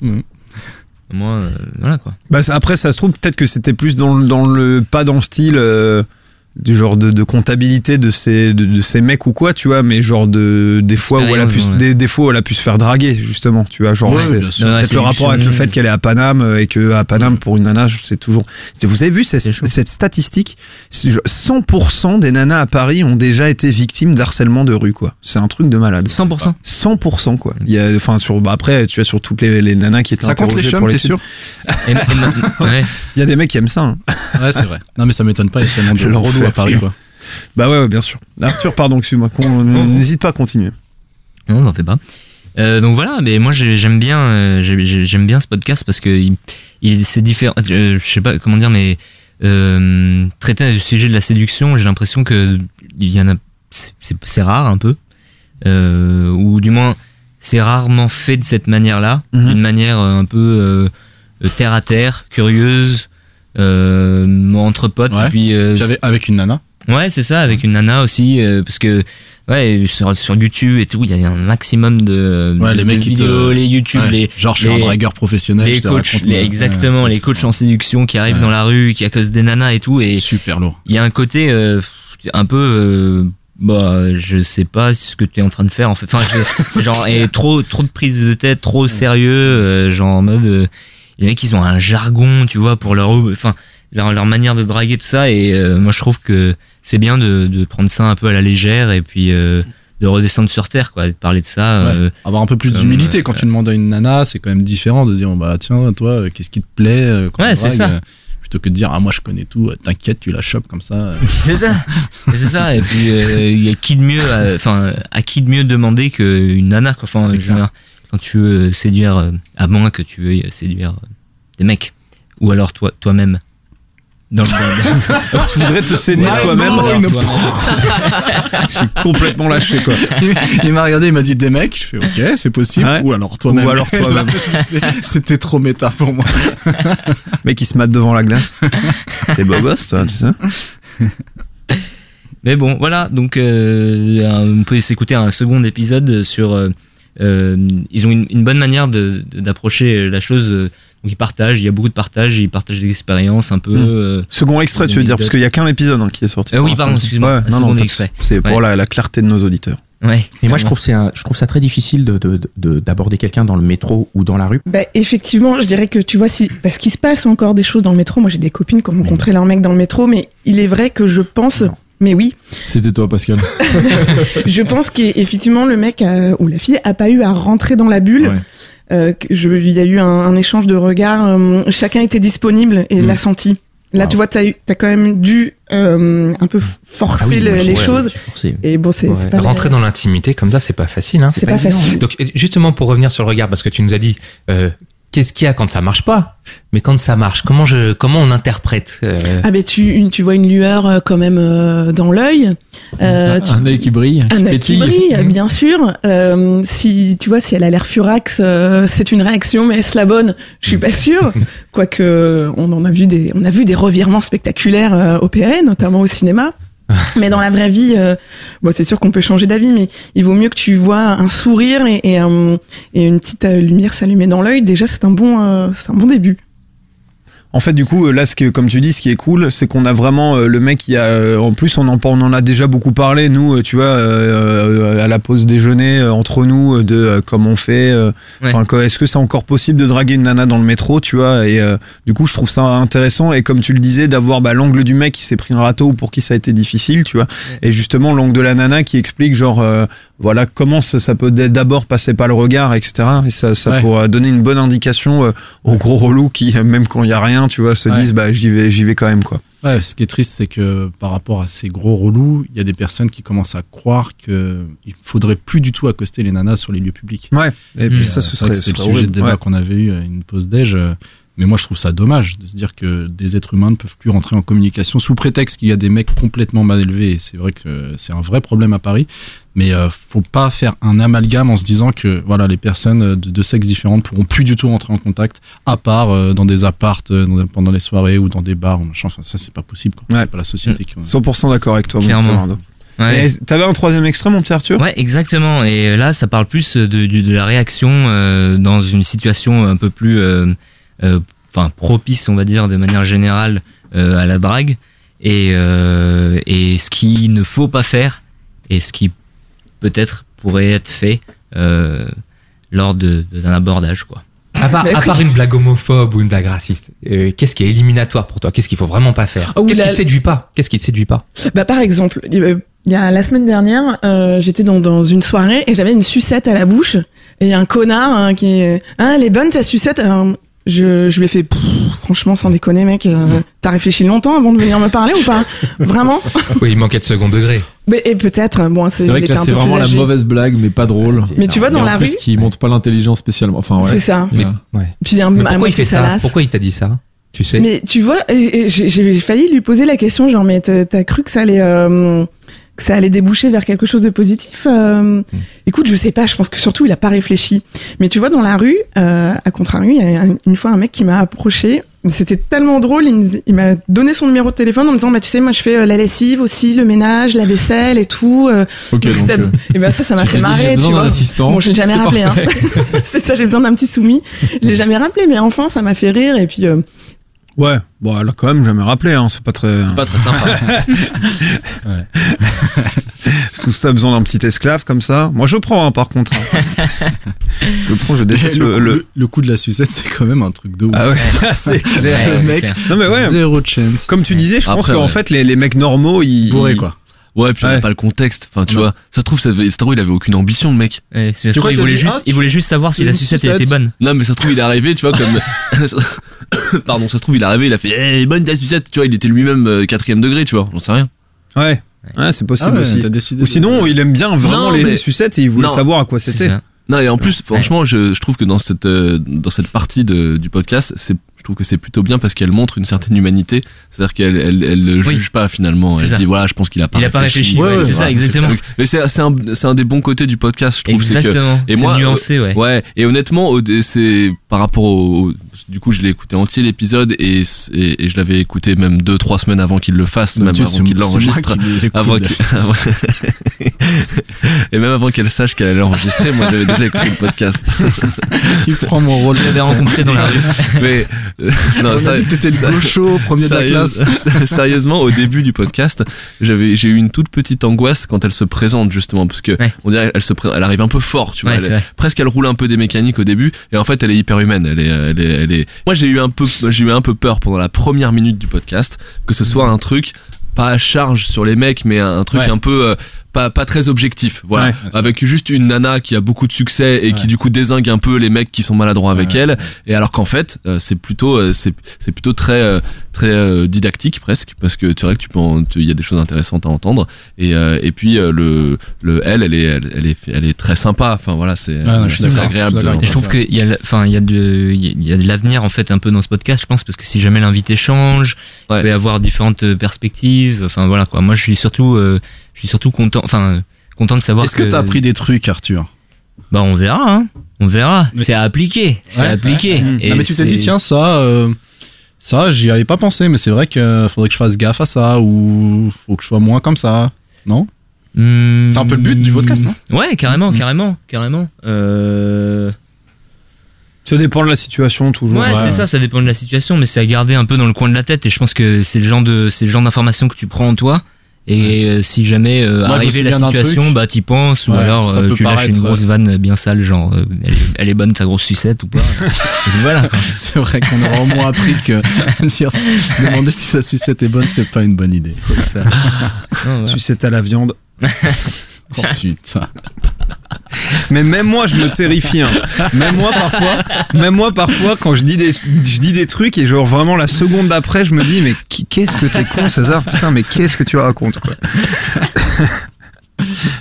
Moi, euh, voilà quoi. Bah, ça- après, ça se trouve peut-être que c'était plus dans, le- dans le pas dans le style euh, du genre de, de comptabilité de ces de, de ces mecs ou quoi, tu vois, mais genre de des fois où elle a pu ouais. des, des fois où elle a pu se faire draguer justement, tu vois, genre Ouais, c'est peut-être le rapport avec le fait qu'elle est à Paname euh, et que à Paname pour une nana, c'est toujours. Vous avez vu cette, cette statistique? C'est genre 100% des nanas à Paris ont déjà été victimes d'harcèlement de rue, quoi. C'est un truc de malade. 100%. 100% quoi. Il y a, enfin sur, bah, après, tu vois sur toutes les, les nanas qui étaient Ça compte les interrogées chums, pour t'es l'étude. sûr? Ouais. Il y a des mecs qui aiment ça. hein. Ouais, c'est vrai. Non, mais ça m'étonne pas, il y a tellement de à Paris, quoi. Bah ouais, ouais, bien sûr. Arthur, pardon, excuse-moi. N'hésite pas à continuer. Non, n'en fais pas. Euh, donc voilà, mais moi j'ai- j'aime bien, euh, j'ai- j'ai- j'aime bien ce podcast parce que il, il- c'est différent. euh, je sais pas comment dire, mais euh, traiter le sujet de la séduction, j'ai l'impression que il y en a, c'est- rare un peu, ou du moins c'est rarement fait de cette manière-là, Mhm. d'une manière un peu terre à terre, curieuse, entre potes, Ouais. et puis euh, Puis avec, avec une nana. Ouais, c'est ça, avec une nana aussi, euh, parce que ouais, sur, sur YouTube et tout, il y a un maximum de, Ouais, de- les de mecs qui te- vidéos, les YouTube, Ouais. les Genre, je suis un dragueur professionnel, les je te coachs, les- exactement, Ouais, les coachs en séduction qui arrivent dans la rue, qui à cause des nanas et tout, et super lourd. il y a un côté euh, un peu euh, bah je sais pas ce que tu es en train de faire en fait enfin je- genre et trop trop de prise de tête trop sérieux euh, genre en mode euh, les mecs ils ont un jargon tu vois pour leur enfin leur, leur manière de draguer tout ça et euh, moi je trouve que c'est bien de, de prendre ça un peu à la légère et puis euh, de redescendre sur terre quoi de parler de ça Ouais. euh, Avoir un peu plus d'humilité quand tu demandes à une nana, c'est quand même différent de dire oh, bah tiens toi qu'est-ce qui te plaît quand Ouais, c'est ça. plutôt que de dire ah moi je connais tout, t'inquiète tu la chopes comme ça. C'est ça, Et c'est ça. Et puis euh, il y a qui de mieux, à- enfin à, qui de mieux demander qu'une nana quoi. Enfin, Quand tu veux séduire, euh, à moins que tu veuilles séduire euh, des mecs, ou alors toi toi-même. Dans le tu voudrais te séduire Ouais, toi-même Alors. C'est complètement lâché quoi. il, il m'a regardé, il m'a dit des mecs, je fais ok c'est possible. Ouais. Ou alors toi-même. Ou alors toi-même. C'était trop méta pour moi. Mec qui se mate devant la glace. T'es beau gosse toi, tu sais. Mais bon, voilà. Donc euh, on peut s'écouter un second épisode sur. euh, ils ont une, une bonne manière de- de- d'approcher la chose. euh, Donc ils partagent, il y a beaucoup de partage, ils partagent des expériences un peu. Hmm. euh, Second extrait, tu veux dire, parce qu'il y a qu'un épisode hein, qui est sorti. Pour oui, pardon, excuse-moi. Ouais, non. C'est pour Ouais. la, la clarté de nos auditeurs. Ouais. Et moi, je trouve, c'est un- je trouve ça très difficile de- de- de- d'aborder quelqu'un dans le métro ou dans la rue. Bah, effectivement, je dirais que tu vois, si, parce qu'il se passe encore des choses dans le métro. Moi, j'ai des copines qui ont rencontré leur mec dans le métro, mais il est vrai que je pense, mais oui, C'était toi, Pascal. je pense qu'effectivement, le mec a- ou la fille a pas eu à rentrer dans la bulle. Ouais. Euh, je- il y a eu un, un échange de regards, euh, chacun était disponible et Mm. l'a senti. Là, tu vois, t'as eu- t'as quand même dû euh, un peu forcer Ah oui, le- moi, les ouais, choses. forcé. Et bon, c'est Ouais, pas Rentrer dans l'intimité comme ça, c'est pas facile. Hein. C'est pas évident. facile. Donc justement pour revenir sur le regard, parce que tu nous as dit euh, qu'est-ce qu'il y a quand ça marche pas, mais quand ça marche, comment je, comment on interprète euh, Ah ben tu, une- tu vois une lueur euh, quand même euh, dans l'œil. Euh, Un œil qui brille, Un œil qui brille, Mhm. bien sûr. Euh, si tu vois, si elle a l'air furax, euh, c'est une réaction, mais est-ce la bonne? Je suis pas sûre. Quoique, on en a vu des, on a vu des revirements spectaculaires euh, opérés, notamment au cinéma. mais dans la vraie vie, euh, bon, c'est sûr qu'on peut changer d'avis, mais il vaut mieux que tu vois un sourire et, et, et une petite euh, lumière s'allumer dans l'œil. Déjà, c'est un bon, euh, c'est un bon début. En fait, du coup, euh, là, ce que, comme tu dis, ce qui est cool, c'est qu'on a vraiment euh, le mec qui a. euh, en plus, on en, on en a déjà beaucoup parlé, nous, tu vois, euh, à la pause déjeuner, euh, entre nous, de euh, comment on fait. euh, est-ce que c'est encore possible de draguer une nana dans le métro, tu vois Et euh, du coup, je trouve ça intéressant. Et comme tu le disais, d'avoir bah, l'angle du mec qui s'est pris un râteau ou pour qui ça a été difficile, tu vois. Et justement, l'angle de la nana qui explique, genre, euh, voilà, comment ça, ça peut d'abord passer par le regard, etc. Et ça, ça Ouais. pourra donner une bonne indication euh, aux gros relous qui, euh, même quand il y a rien, tu vois, se Ouais. disent, bah, j'y vais, j'y vais quand même, quoi. Ouais, ce qui est triste, c'est que par rapport à ces gros relous, il y a des personnes qui commencent à croire que il faudrait plus du tout accoster les nanas sur les lieux publics. Ouais. Et puis ça, euh, ce serait- c'était le sujet de débat qu'on avait eu à une pause déj. Mais moi, je trouve ça dommage de se dire que des êtres humains ne peuvent plus rentrer en communication sous prétexte qu'il y a des mecs complètement mal élevés. Et c'est vrai que c'est un vrai problème à Paris. Mais euh, faut pas faire un amalgame en se disant que voilà les personnes de, de sexes différents pourront plus du tout rentrer en contact, à part euh, dans des appartes euh, dans- pendant les soirées ou dans des bars. machin. Enfin, ça c'est pas possible. quoi. C'est pas la société qui. 100% d'accord avec toi, mon Clairement. Ouais. T'avais un troisième extrait, mon petit Arthur? Ouais, exactement. Et là, ça parle plus de, de, de la réaction euh, dans une situation un peu plus, euh, enfin, propice, on va dire, de manière générale euh, à la drague, et, euh, et ce qu'il ne faut pas faire, et ce qui peut-être pourrait être fait euh, lors de- de- d'un abordage, quoi. À part, à part une blague homophobe ou une blague raciste, euh, qu'est-ce qui est éliminatoire pour toi? Qu'est-ce qu'il faut vraiment pas faire? Oui, Qu'est-ce qui te séduit pas? Qu'est-ce qui te séduit pas? Bah, par exemple, il y a- il y a la semaine dernière, euh, j'étais dans, dans une soirée et j'avais une sucette à la bouche. Et il y a un connard hein, qui est, ah, elle est bonne ta sucette? Alors, je, je lui ai fait, Pff, franchement, sans déconner, mec, euh, t'as réfléchi longtemps avant de venir me parler ou pas Vraiment Oui, il manquait de second degré. Mais et peut-être, bon, c'est C'est vrai que là, c'est vraiment la mauvaise blague, mais pas drôle. Mais tu vois, dans la rue- qui montre pas l'intelligence spécialement. Enfin, ouais. C'est ça. Mais- Ouais. Puis un, Mais pourquoi il fait ça salace. Pourquoi il t'a dit ça Tu sais Mais tu vois, j'ai- failli lui poser la question, genre, mais t'as t'as cru que ça allait, euh, que ça allait déboucher vers quelque chose de positif euh, Écoute, je sais pas, je pense que surtout il a pas réfléchi. Mais tu vois, dans la rue, euh, à contrario, il y a un- une fois un mec qui m'a approché. C'était tellement drôle, il, m'a donné son numéro de téléphone en me disant, bah tu sais, moi je fais euh, la lessive aussi, le ménage, la vaisselle et tout. euh, Ok, donc, euh, et ben ça, ça m'a fait marrer, tu vois. Bon, je l'ai jamais rappelé, hein. c'est ça, j'ai besoin d'un petit soumis. Je l'ai jamais rappelé, mais enfin, ça m'a fait rire et puis. Ouais, bon, elle a quand même jamais rappelé, hein, c'est pas très. Pas très sympa. Tout ça besoin d'un petit esclave comme ça. Moi, je prends, hein, par contre. hein. je prends, je déteste le, le. coup- le- coup de la sucette, c'est quand même un truc de ouf. Ah ouais, c'est clair. Le mec, Non mais ouais. zéro chance. Comme tu disais, je pense qu'en ouais. fait, les, les mecs normaux, ils. Bourré, quoi. Ouais, puis on Ouais. a pas le contexte. Enfin, tu Non. vois, ça se trouve, ça, devait- se trouve, il avait aucune ambition, le mec. Ouais, c'est- Tu crois il, qu'il a voulait dit, juste, ah, il voulait juste savoir si la une sucette elle sucette. était bonne. Non, mais ça se trouve, il est arrivé, tu vois, comme. Pardon, ça se trouve, il est arrivé, il a fait, eh, bonne ta sucette, tu vois, il était lui-même euh, quatrième degré, tu vois, j'en sais rien. Ouais. Ouais, c'est possible Ah ouais, aussi. t'as décidé Ou de- sinon, il aime bien vraiment Non, les, mais- les sucettes et il voulait Non. savoir à quoi C'est c'était. ça. Non, et en plus, franchement, je, je trouve que dans cette, euh, dans cette partie de, du podcast, c'est, trouve que c'est plutôt bien parce qu'elle montre une certaine humanité. C'est-à-dire qu'elle, elle, elle ne Oui. juge pas finalement. Elle ça. dit, voilà, je pense qu'il a pas Il a pas réfléchi, ouais, c'est ça, exactement. Donc, Mais c'est, un, un des bons côtés du podcast, je trouve. c'est que- Exactement. et moi, nuancé, ouais. Ouais, et honnêtement, c'est par rapport au- du coup, je l'ai écouté entier l'épisode et, et, et je l'avais écouté même deux, trois semaines avant qu'il le fasse, même avant qu'il l'enregistre, avant qu'il- et même avant qu'elle sache qu'elle allait enregistrer, moi j'avais déjà écouté le podcast. Il prend mon rôle. Je l'avais rencontré dans la rue. Mais euh, non, On ça- a dit que t'étais le gaucho, premier de la classe. Sérieusement, au début du podcast, j'avais, j'ai eu une toute petite angoisse quand elle se présente justement, parce que Ouais. on dirait, elle se, elle arrive un peu fort, tu vois. Ouais, elle presque, elle roule un peu des mécaniques au début, et en fait, elle est hyper humaine. Elle est, elle est, elle est. Moi, j'ai eu un peu, j'ai eu un peu peur pendant la première minute du podcast que ce soit un truc pas à charge sur les mecs, mais un truc Ouais. un peu euh, pas, pas très objectif. Voilà, Ouais. avec juste une nana qui a beaucoup de succès et qui du coup désingue un peu les mecs qui sont maladroits avec Ouais. elle. Et alors qu'en fait, euh, c'est plutôt, euh, c'est, c'est plutôt très, euh, très euh, dictique presque, parce que c'est vrai que tu peux, il y a des choses intéressantes à entendre. Et, euh, et puis euh, le, le elle, elle est, elle, elle est, elle est très sympa. Enfin voilà, c'est, non, je suis c'est d'accord. agréable. Je de- je trouve qu'il y a, la- enfin, il y a de, il y a de l'avenir en fait un peu dans ce podcast, je pense, parce que si jamais l'invité change, Ouais. il peut y avoir différentes perspectives. Enfin voilà quoi. Moi, je suis surtout, euh, je suis surtout content, enfin, content de savoir Est-ce que t'as appris des trucs, Arthur Bah, on verra, hein. On verra. Mais- C'est à appliquer. C'est Ouais, à appliquer. ouais. Et Non, mais tu t'es dit, tiens, ça, euh, ça, j'y avais pas pensé, mais c'est vrai qu'il faudrait que je fasse gaffe à ça, ou faut que je sois moins comme ça. Non? Hmm. C'est un peu le but du podcast, non? Ouais, carrément, carrément, carrément. Euh... Ça dépend de la situation toujours. Ouais, c'est ça, ça dépend de la situation, mais c'est à garder un peu dans le coin de la tête. Et je pense que c'est le genre de, c'est le genre d'information que tu prends en toi. Et euh, si jamais euh, Moi, arrivé la situation, bah t'y penses, ou Ouais, alors euh, tu lâches une grosse vanne bien sale, genre elle, est- elle est bonne ta grosse sucette ou pas. Voilà. C'est vrai qu'on aura au moins appris que dire, demander si la sucette est bonne, c'est pas une bonne idée. C'est ça. Sais, t'as la viande. Oh putain. Mais même moi, je me terrifie. hein. Même moi, parfois, même moi, parfois, quand je dis des, trucs et genre vraiment la seconde d'après, je me dis, mais qu'est-ce que t'es con, César? Putain, mais qu'est-ce que tu racontes, quoi?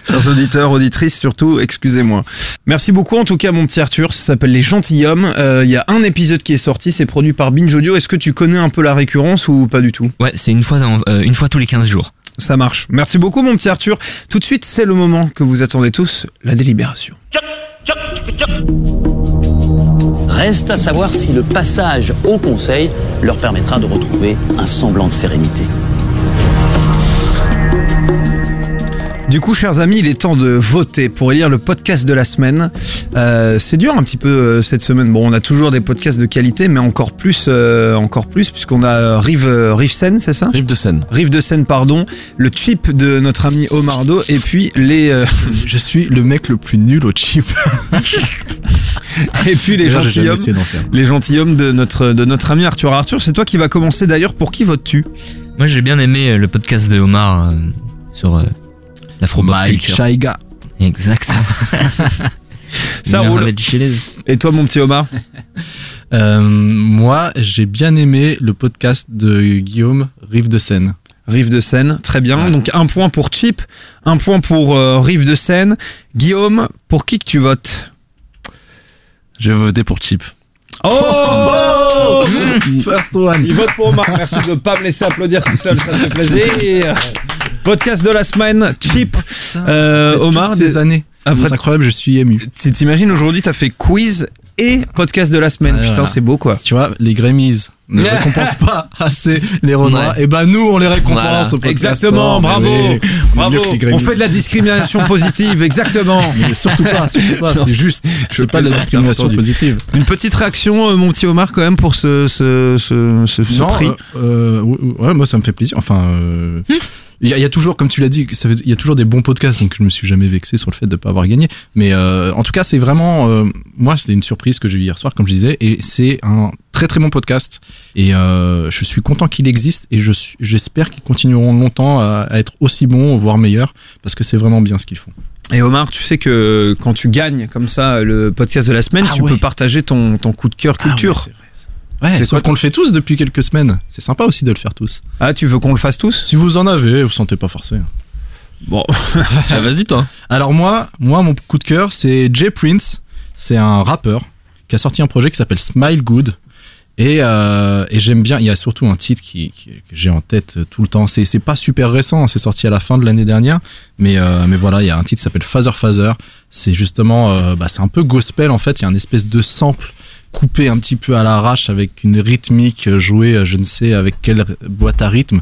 Chers auditeurs, auditrices, surtout, excusez-moi. Merci beaucoup, en tout cas, mon petit Arthur. Ça s'appelle Les Gentilshommes. Euh, Il y a un épisode qui est sorti, c'est produit par Binge Audio. Est-ce que tu connais un peu la récurrence ou pas du tout? Ouais, c'est une fois dans, euh, une fois tous les 15 jours. Ça marche. Merci beaucoup, mon petit Arthur. Tout de suite, c'est le moment que vous attendez tous, la délibération. Reste à savoir si le passage au Conseil leur permettra de retrouver un semblant de sérénité. Du coup, chers amis, il est temps de voter pour élire le podcast de la semaine. Euh, c'est dur un petit peu euh, cette semaine. Bon, on a toujours des podcasts de qualité, mais encore plus, euh, encore plus, puisqu'on a Rive, euh, Rive Seine, c'est ça? Rive de Seine. Rive de Seine, pardon. Le chip de notre ami Omardo, et puis les, euh, Je suis le mec le plus nul au chip. et puis les gentilshommes, les gentilshommes de notre, de notre ami Arthur. Arthur, c'est toi qui va commencer d'ailleurs. Pour qui votes-tu? Moi, j'ai bien aimé le podcast de Omar euh, sur euh, l'afro Mike culture. Chaiga. Exactement. Ça roule. Et toi, mon petit Omar Euh, moi, j'ai bien aimé le podcast de Guillaume Rive de Seine. Rive de Seine, très bien. Donc un point pour Chip, un point pour euh, Rive de Seine. Guillaume, pour qui que tu votes? Je vais voter pour Chip. Oh, First one. Il vote pour Omar. Merci de ne pas me laisser applaudir tout seul, ça me fait plaisir. Podcast de la semaine, Chip. Euh, Omar, des- années. Après- c'est incroyable, je suis ému. t'imagines aujourd'hui, t'as fait quiz et podcast de la semaine. Ouais, Putain, voilà. c'est beau quoi. Tu vois, les Grammys ne récompensent pas assez les Renois. Et ben nous, on les récompense Voilà. au podcast. Exactement, Oh, mais bravo, on bravo. On fait de la discrimination positive, exactement. Mais surtout pas, surtout pas, c'est juste. Je C'est pas de la discrimination positive. Une petite réaction, euh, mon petit Omar, quand même, pour ce, ce, ce, ce, ce Non, prix. euh, euh, ouais, ouais, moi ça me fait plaisir. Enfin, euh, il y, a- il y a toujours, comme tu l'as dit, il y a toujours des bons podcasts, donc je me suis jamais vexé sur le fait de pas avoir gagné. Mais euh, en tout cas, c'est vraiment, euh, moi, c'était une surprise que j'ai vue hier soir, comme je disais, et c'est un très très bon podcast. Et euh, je suis content qu'il existe, et je j'espère qu'ils continueront longtemps à, à être aussi bons, voire meilleurs, parce que c'est vraiment bien ce qu'ils font. Et Omar, tu sais que quand tu gagnes comme ça le podcast de la semaine, Ah tu ouais. peux partager ton, ton coup de cœur culture. Ah ouais, Ouais, C'est sauf qu'on le fait tous depuis quelques semaines. C'est sympa aussi de le faire tous. Ah, tu veux qu'on le fasse tous? Si vous en avez, vous sentez pas forcé. Bon, Ah, Vas-y, toi. Alors moi, moi mon coup de cœur, c'est Jay Prince. C'est un rappeur qui a sorti un projet qui s'appelle Smile Good. Et, euh, et j'aime bien, il y a surtout un titre qui, qui- que j'ai en tête tout le temps. C'est, c'est pas super récent, hein, c'est sorti à la fin de l'année dernière. Mais, euh, mais voilà, il y a un titre qui s'appelle Father Father. C'est justement, euh, bah, c'est un peu gospel en fait. Il y a une espèce de sample coupé un petit peu à l'arrache avec une rythmique jouée, euh, je ne sais avec quelle boîte à rythme.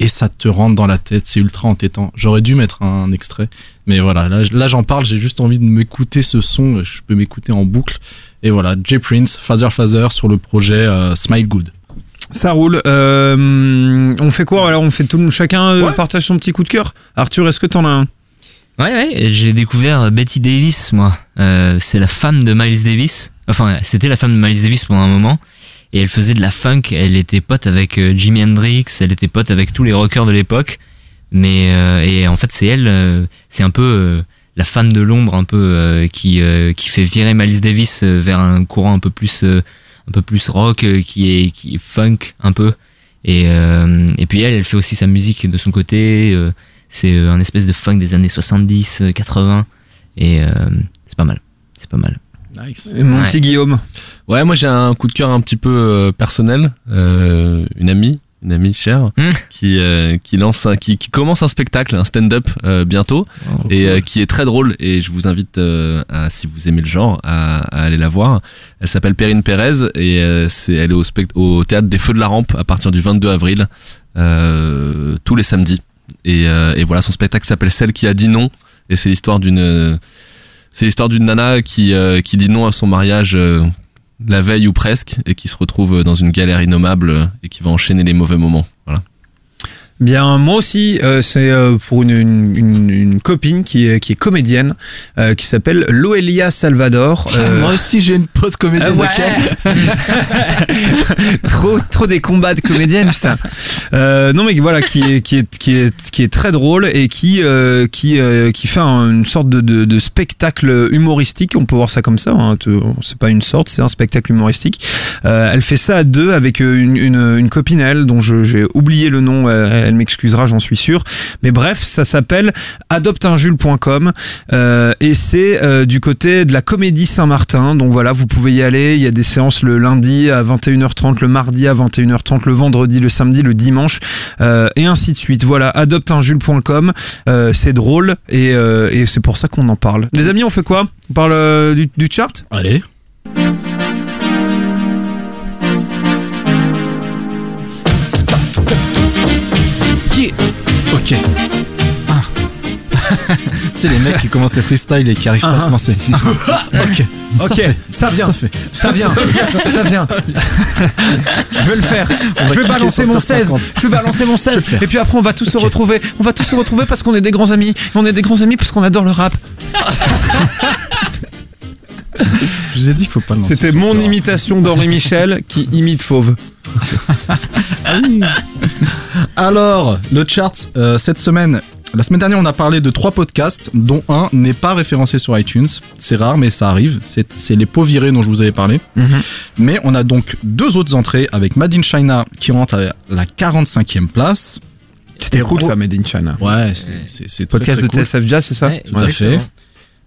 Et ça te rentre dans la tête, c'est ultra entêtant. J'aurais dû mettre un extrait. Mais voilà, là, là j'en parle, j'ai juste envie de m'écouter ce son, je peux m'écouter en boucle. Et voilà, Jay Prince, Father Father sur le projet euh, Smile Good. ça roule. Euh, on fait quoi Alors, on fait tout, chacun partage son petit coup de cœur. Arthur, est-ce que t'en as un? Ouais, ouais, j'ai découvert Betty Davis, moi. Euh, c'est la femme de Miles Davis. Enfin, c'était la femme de Miles Davis pendant un moment. Et elle faisait de la funk. Elle était pote avec euh, Jimi Hendrix. Elle était pote avec tous les rockers de l'époque. Mais euh, et en fait, c'est elle. c'est un peu la femme de l'ombre, un peu qui qui fait virer Miles Davis vers un courant un peu plus un peu plus rock, qui est qui est funk un peu. Et et puis elle, elle fait aussi sa musique de son côté. Euh, c'est euh, un espèce de funk des années 70, euh, 80. Et euh, c'est pas mal. C'est pas mal. Nice. Et Mon Ouais. petit Guillaume. Ouais, moi j'ai un coup de cœur un petit peu euh, personnel. Euh, une amie, une amie chère, Hmm. qui euh, qui lance, un, qui, qui commence un spectacle, un stand-up euh, bientôt, Oh, et euh, qui est très drôle. Et je vous invite, euh, à, si vous aimez le genre, à, à aller la voir. Elle s'appelle Perrine Pérez et euh, c'est elle est au, spect- au théâtre des Feux de la Rampe à partir du 22 avril, euh, tous les samedis. Et, euh, et voilà, son spectacle s'appelle Celle qui a dit non. Et c'est l'histoire d'une c'est l'histoire d'une nana qui, euh, qui dit non à son mariage euh, la veille ou presque, et qui se retrouve dans une galère innommable euh, et qui va enchaîner les mauvais moments. Bien, moi aussi, euh, c'est euh, pour une, une, une- une copine qui est, qui est comédienne, euh, qui s'appelle Loelia Salvador. Moi aussi, j'ai une pote comédienne. ouais. trop, trop des combats de comédiennes, putain. Non mais voilà, qui est, qui est, qui est, qui est très drôle et qui, qui, qui fait un- une sorte de, de, de spectacle humoristique. On peut voir ça comme ça. Hein, c'est pas une sorte, c'est un spectacle humoristique. Elle fait ça à deux avec une, une, copine elle dont j'ai oublié le nom. euh, M'excusera, j'en suis sûr. Mais bref, ça s'appelle adopteinjules.com euh, et c'est euh, du côté de la Comédie Saint-Martin. Donc voilà, vous pouvez y aller. Il y a des séances le lundi à 21h30, le mardi à 21h30, le vendredi, le samedi, le dimanche euh, et ainsi de suite. Voilà, adopteinjules.com. C'est drôle et, c'est pour ça qu'on en parle. Les amis, on fait quoi? On parle du chart? Allez. Ok. Ah. tu sais, les mecs qui commencent les freestyles et qui arrivent pas à se lancer. ok. Ok, fait. ça vient, Ça fait. ça vient, ça vient. Je vais le faire. Je vais balancer mon top 16. 50. Je vais balancer mon 16. Et puis après, on va tous se retrouver. On va tous se retrouver parce qu'on est des grands amis. On est des grands amis parce qu'on adore le rap. Je vous ai dit qu'il faut pas le lancer. C'était mon imitation d'Henri Michel qui imite Fauve. Alors, le chart, euh, cette semaine, la semaine dernière, on a parlé de trois podcasts, dont un n'est pas référencé sur iTunes. C'est rare, mais ça arrive. C'est les pots virés dont je vous avais parlé. Mais on a donc deux autres entrées avec Made in China qui rentre à la 45e place. C'était cool ça, Made in China. Ouais, c'est- très, Podcast très de cool. TSF Jazz, c'est ça Ouais, Tout à fait.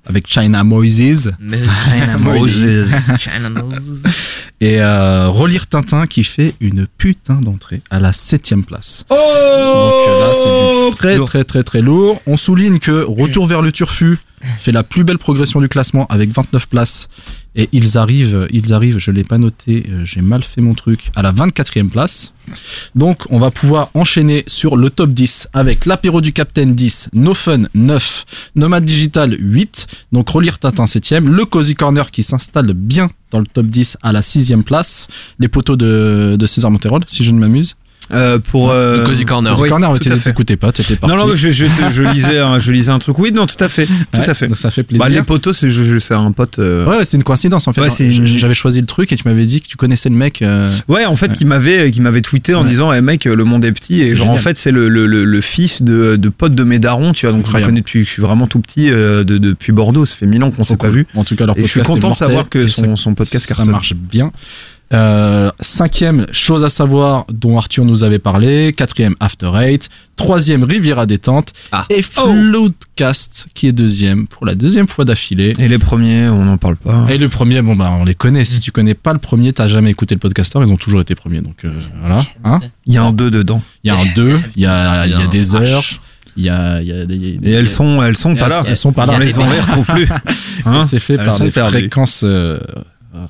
Avec China Moises. Mais- China Moses. China Moses. Et euh, Relire Tintin qui fait une putain d'entrée à la 7 place. Oh Donc euh, là, c'est du très très très très lourd. On souligne que Retour vers le Turfu fait la plus belle progression du classement avec 29 places. Et ils arrivent, ils arrivent, je l'ai pas noté, euh, j'ai mal fait mon truc, à la 24e place. Donc on va pouvoir enchaîner sur le top 10 avec l'apéro du Capitaine 10, No Fun 9, Nomad Digital 8, donc Relire Tintin 7e, le Cozy Corner qui s'installe bien dans le top 10 à la 6e place, les poteaux de, de César Monterol, si je ne m'amuse. Euh, pour euh, Le Cozy Corner. Cozy oui, Corner, à tu fait. t'écoutais pas, t'étais parti. Non, non, je, je, je lisais, un, je lisais un truc. Oui, non, tout à fait, tout Ouais, à fait. donc ça fait plaisir. Bah, les potos, c'est je- je- un pote. euh, Ouais, ouais, c'est une coïncidence en fait. Ouais, Hein, une- J'avais choisi le truc et tu m'avais dit que tu connaissais le mec. euh, Ouais, en fait, qui m'avait qui m'avait tweeté en disant, eh mec, le monde est petit et genre en fait c'est le, le, le, le fils de, de pote de mes darons, tu vois. Donc je le Incroyable. connais depuis que je suis vraiment tout petit euh, de, depuis Bordeaux. Ça fait mille ans qu'on s'est trop pas vu. En tout cas, leur Et je suis podcast content de savoir que son, podcast ça marche bien. Euh, cinquième, chose à savoir dont Arthur nous avait parlé. Quatrième, After Eight. Troisième, Riviera Détente. Ah. Et Floodcast, qui est deuxième pour la deuxième fois d'affilée. Et les premiers, on n'en parle pas. Et le premier, bon bah on les connaît. Si tu connais pas le premier, t'as jamais écouté le podcaster. Ils ont toujours été premiers. Donc euh, voilà. Hein Il y a un 2 dedans. Il y a un 2, il y a, il y a un des H. heures. Il y a, il y a des. Et elles sont, elles sont pas là. Elles sont pas là. On les les retrouve plus. Hein c'est fait Elles par des perdues. fréquences euh,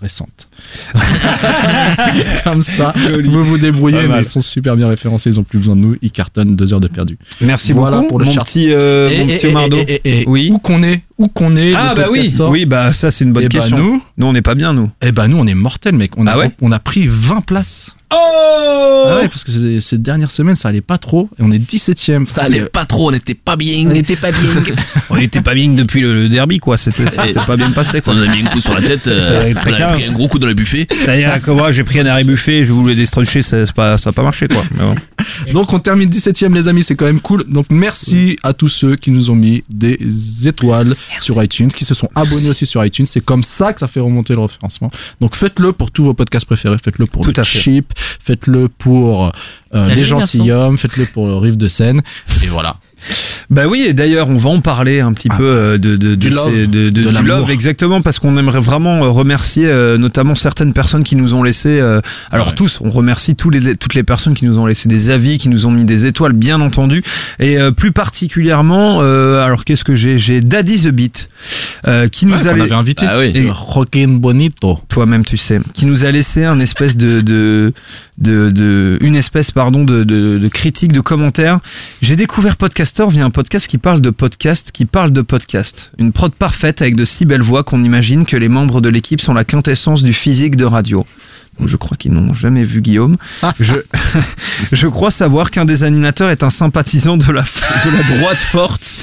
récentes. Comme ça, vous vous débrouillez, mais ils sont super bien référencés, ils ont plus besoin de nous, ils cartonnent deux heures de perdu. Merci Voilà beaucoup pour le mon chart. petit, euh, Et- mon et- petit et- Omardo. et- et- et Oui. Où qu'on est, où qu'on est, Ah bah oui, oui bah ça c'est une bonne Eh bah, question. nous- nous on n'est pas bien nous. Eh bah nous on est mortels mec, on a, Ah ouais on a pris 20 places. Oh Ah ouais, parce que ces, ces dernières semaines ça allait pas trop, et on est 17ème. Ça allait pas trop, on n'était pas bien. On était pas bien. On était pas bien depuis le, le derby quoi. C'était pas bien passé Ça quoi. nous a mis un coup sur la tête, euh, Ça on très a clair. pris un gros coup le buffet. C'est-à-dire que moi j'ai pris un arrêt buffet, je voulais déstroncher, ça, c'est pas, ça a pas marché quoi. Mais bon. Donc on termine 17ème les amis, c'est quand même cool. Donc merci à tous ceux qui nous ont mis des étoiles sur iTunes, qui se sont abonnés aussi sur iTunes. C'est comme ça que ça fait remonter le référencement. Donc faites-le pour tous vos podcasts préférés, faites-le pour Tout le à fait. Chip, faites-le pour euh, les gentilshommes, faites-le pour le Rive de Seine. Et voilà. Bah oui, et d'ailleurs, on va en parler un petit Ah. peu euh, de, de, Du de love, ces- de, de- de du l'amour. love, exactement, parce qu'on aimerait vraiment euh, remercier euh, notamment certaines personnes qui nous ont laissé. euh, alors Ouais. tous, on remercie tous les, toutes les personnes qui nous ont laissé des avis, qui nous ont mis des étoiles, bien entendu, et euh, plus particulièrement, euh, alors qu'est-ce que j'ai J'ai Daddy the Beat, euh, qui nous Ouais, a la- avait invité. Ah oui. Et- Joaquin Bonito. toi-même tu sais, qui nous a laissé un espèce de, de, de, de- une espèce pardon de, de, de critique, de commentaire. J'ai découvert Podcaster via un podcast qui parle de podcast, qui parle de podcast. Une prod parfaite avec de si belles voix qu'on imagine que les membres de l'équipe sont la quintessence du physique de radio. Je crois qu'ils n'ont jamais vu Guillaume. Je, je crois savoir qu'un des animateurs est un sympathisant de la, de la droite forte.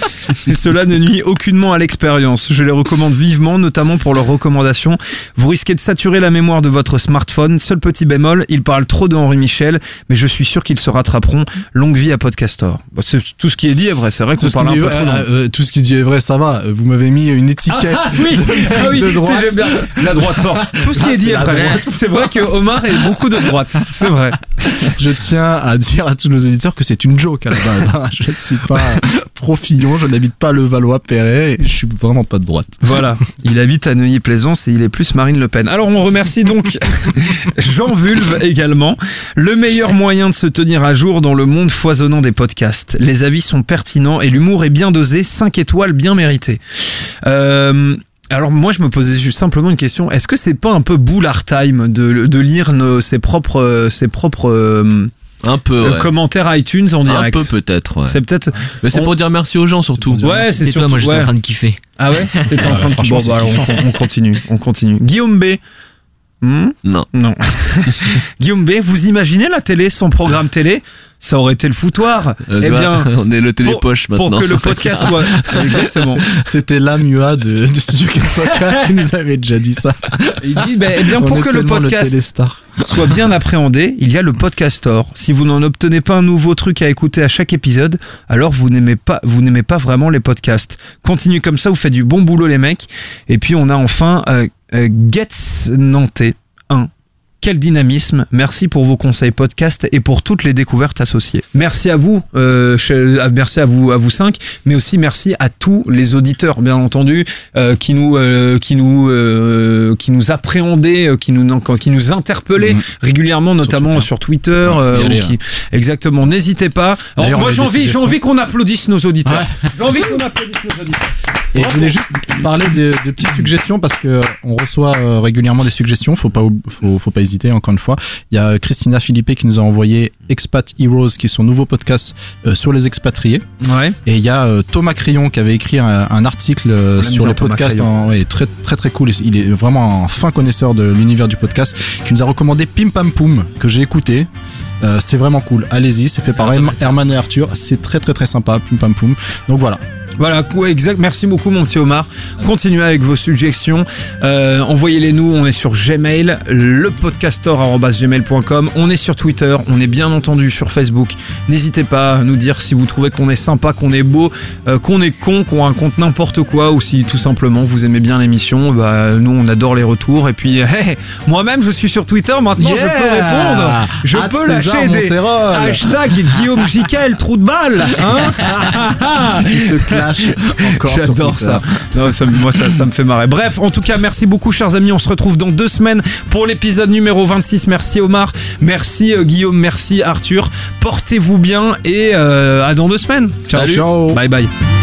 Et cela ne nuit aucunement à l'expérience. Je les recommande vivement, notamment pour leurs recommandations. Vous risquez de saturer la mémoire de votre smartphone. Seul petit bémol, ils parlent trop de Henri Michel, mais je suis sûr qu'ils se rattraperont. Longue vie à Podcastor. Bah, c'est- tout ce qui est dit est vrai. C'est vrai qu'on parle un peu trop. euh, dans- euh, tout ce qui dit est vrai, ça va. Vous m'avez mis une étiquette Ah oui, de, ah oui, de sais, droite. bien. La droite forte. Tout ce qui Ah, est dit est vrai. C'est vrai que Omar est beaucoup de droite. C'est vrai. Je tiens à dire à tous nos auditeurs que c'est une joke à la base. hein. Je ne suis pas profillon, je n'habite pas le Valois-Perret et je suis vraiment pas de droite. Voilà, il habite à Neuilly-Plaisance et il est plus Marine Le Pen. Alors on remercie donc Jean Vulve également. Le meilleur moyen de se tenir à jour dans le monde foisonnant des podcasts. Les avis sont pertinents et l'humour est bien dosé, 5 étoiles bien méritées. Euh, alors moi je me posais juste simplement une question, est-ce que c'est pas un peu boulard time de, de lire nos, ses propres, euh, ses propres euh, Un peu. euh, ouais. commentaires iTunes en direct? Un peu peut-être. ouais. C'est peut-être... Mais c'est on- pour dire merci aux gens surtout. Ouais, c'est Et toi, surtout... moi j'étais ouais. en train de kiffer. Ah ouais? T'étais en Ouais, train de Bon, bah, on continue, on continue. Guillaume B. Hmm Non. non. Guillaume B, vous imaginez la télé sans programme télé? Ça aurait été le foutoir. Euh, eh bien, on est le télépoche pour, maintenant. pour que le podcast soit exactement. C'était l'AMUA de, de Studio 404 qui nous avait déjà dit ça. Il dit, ben, eh bien, On pour est que le podcast téléstar. soit bien appréhendé, il y a le podcastor. Si vous n'en obtenez pas un nouveau truc à écouter à chaque épisode, alors vous n'aimez pas, vous n'aimez pas vraiment les podcasts. Continuez comme ça, vous faites du bon boulot les mecs. Et puis on a enfin euh, euh, Getz Nantais 1. Quel dynamisme. Merci pour vos conseils podcast et pour toutes les découvertes associées. Merci à vous, euh, ah, merci à vous, à vous cinq, mais aussi merci à tous les auditeurs, bien entendu, euh, qui nous, euh, qui nous, euh, qui nous appréhendaient, euh, qui nous, qui nous interpellaient Mhm. régulièrement, notamment Twitter. sur Twitter. Euh, aller, qui- Exactement. N'hésitez pas. Alors, moi, j'ai envie qu'on applaudisse nos auditeurs. J'ai envie qu'on applaudisse nos auditeurs. Et je voulais juste parler de, de petites suggestions parce que on reçoit euh, régulièrement des suggestions. Faut pas, faut, faut pas hésiter. Encore une fois, il y a Christina Philippe qui nous a envoyé Expat Heroes, qui est son nouveau podcast euh, sur les expatriés. Ouais. Et il y a euh, Thomas Crayon qui avait écrit un, un article euh, sur podcasts. Crayon. en- ouais, très très très cool. Il est vraiment un fin connaisseur de l'univers du podcast. Qui nous a recommandé Pim Pam Poum que j'ai écouté. Euh, c'est vraiment cool. Allez-y, c'est fait par Herm- Herman et Arthur. C'est très très très sympa. Pim Pam Poum. Donc voilà. Voilà, exact. Merci beaucoup, mon petit Omar. Continuez avec vos suggestions. Euh, Envoyez-les nous. On est sur Gmail, lepodcastor.gmail.com. On est sur Twitter. On est bien entendu sur Facebook. N'hésitez pas à nous dire si vous trouvez qu'on est sympa, qu'on est beau, euh, qu'on est con, qu'on raconte n'importe quoi, ou si tout simplement vous aimez bien l'émission. Bah, nous, on adore les retours. Et puis, hey, moi-même, je suis sur Twitter. Maintenant, je peux répondre. Je peux César lâcher des Monterol. hashtag Guillaume Jiquel, trou de balle. Hein J'adore ça. Non, ça. Moi, ça, ça me fait marrer. Bref, en tout cas, merci beaucoup, chers amis. On se retrouve dans deux semaines pour l'épisode numéro 26. Merci Omar, merci euh, Guillaume, merci Arthur. Portez-vous bien et euh, à dans deux semaines. Ciao, ciao. Bye bye.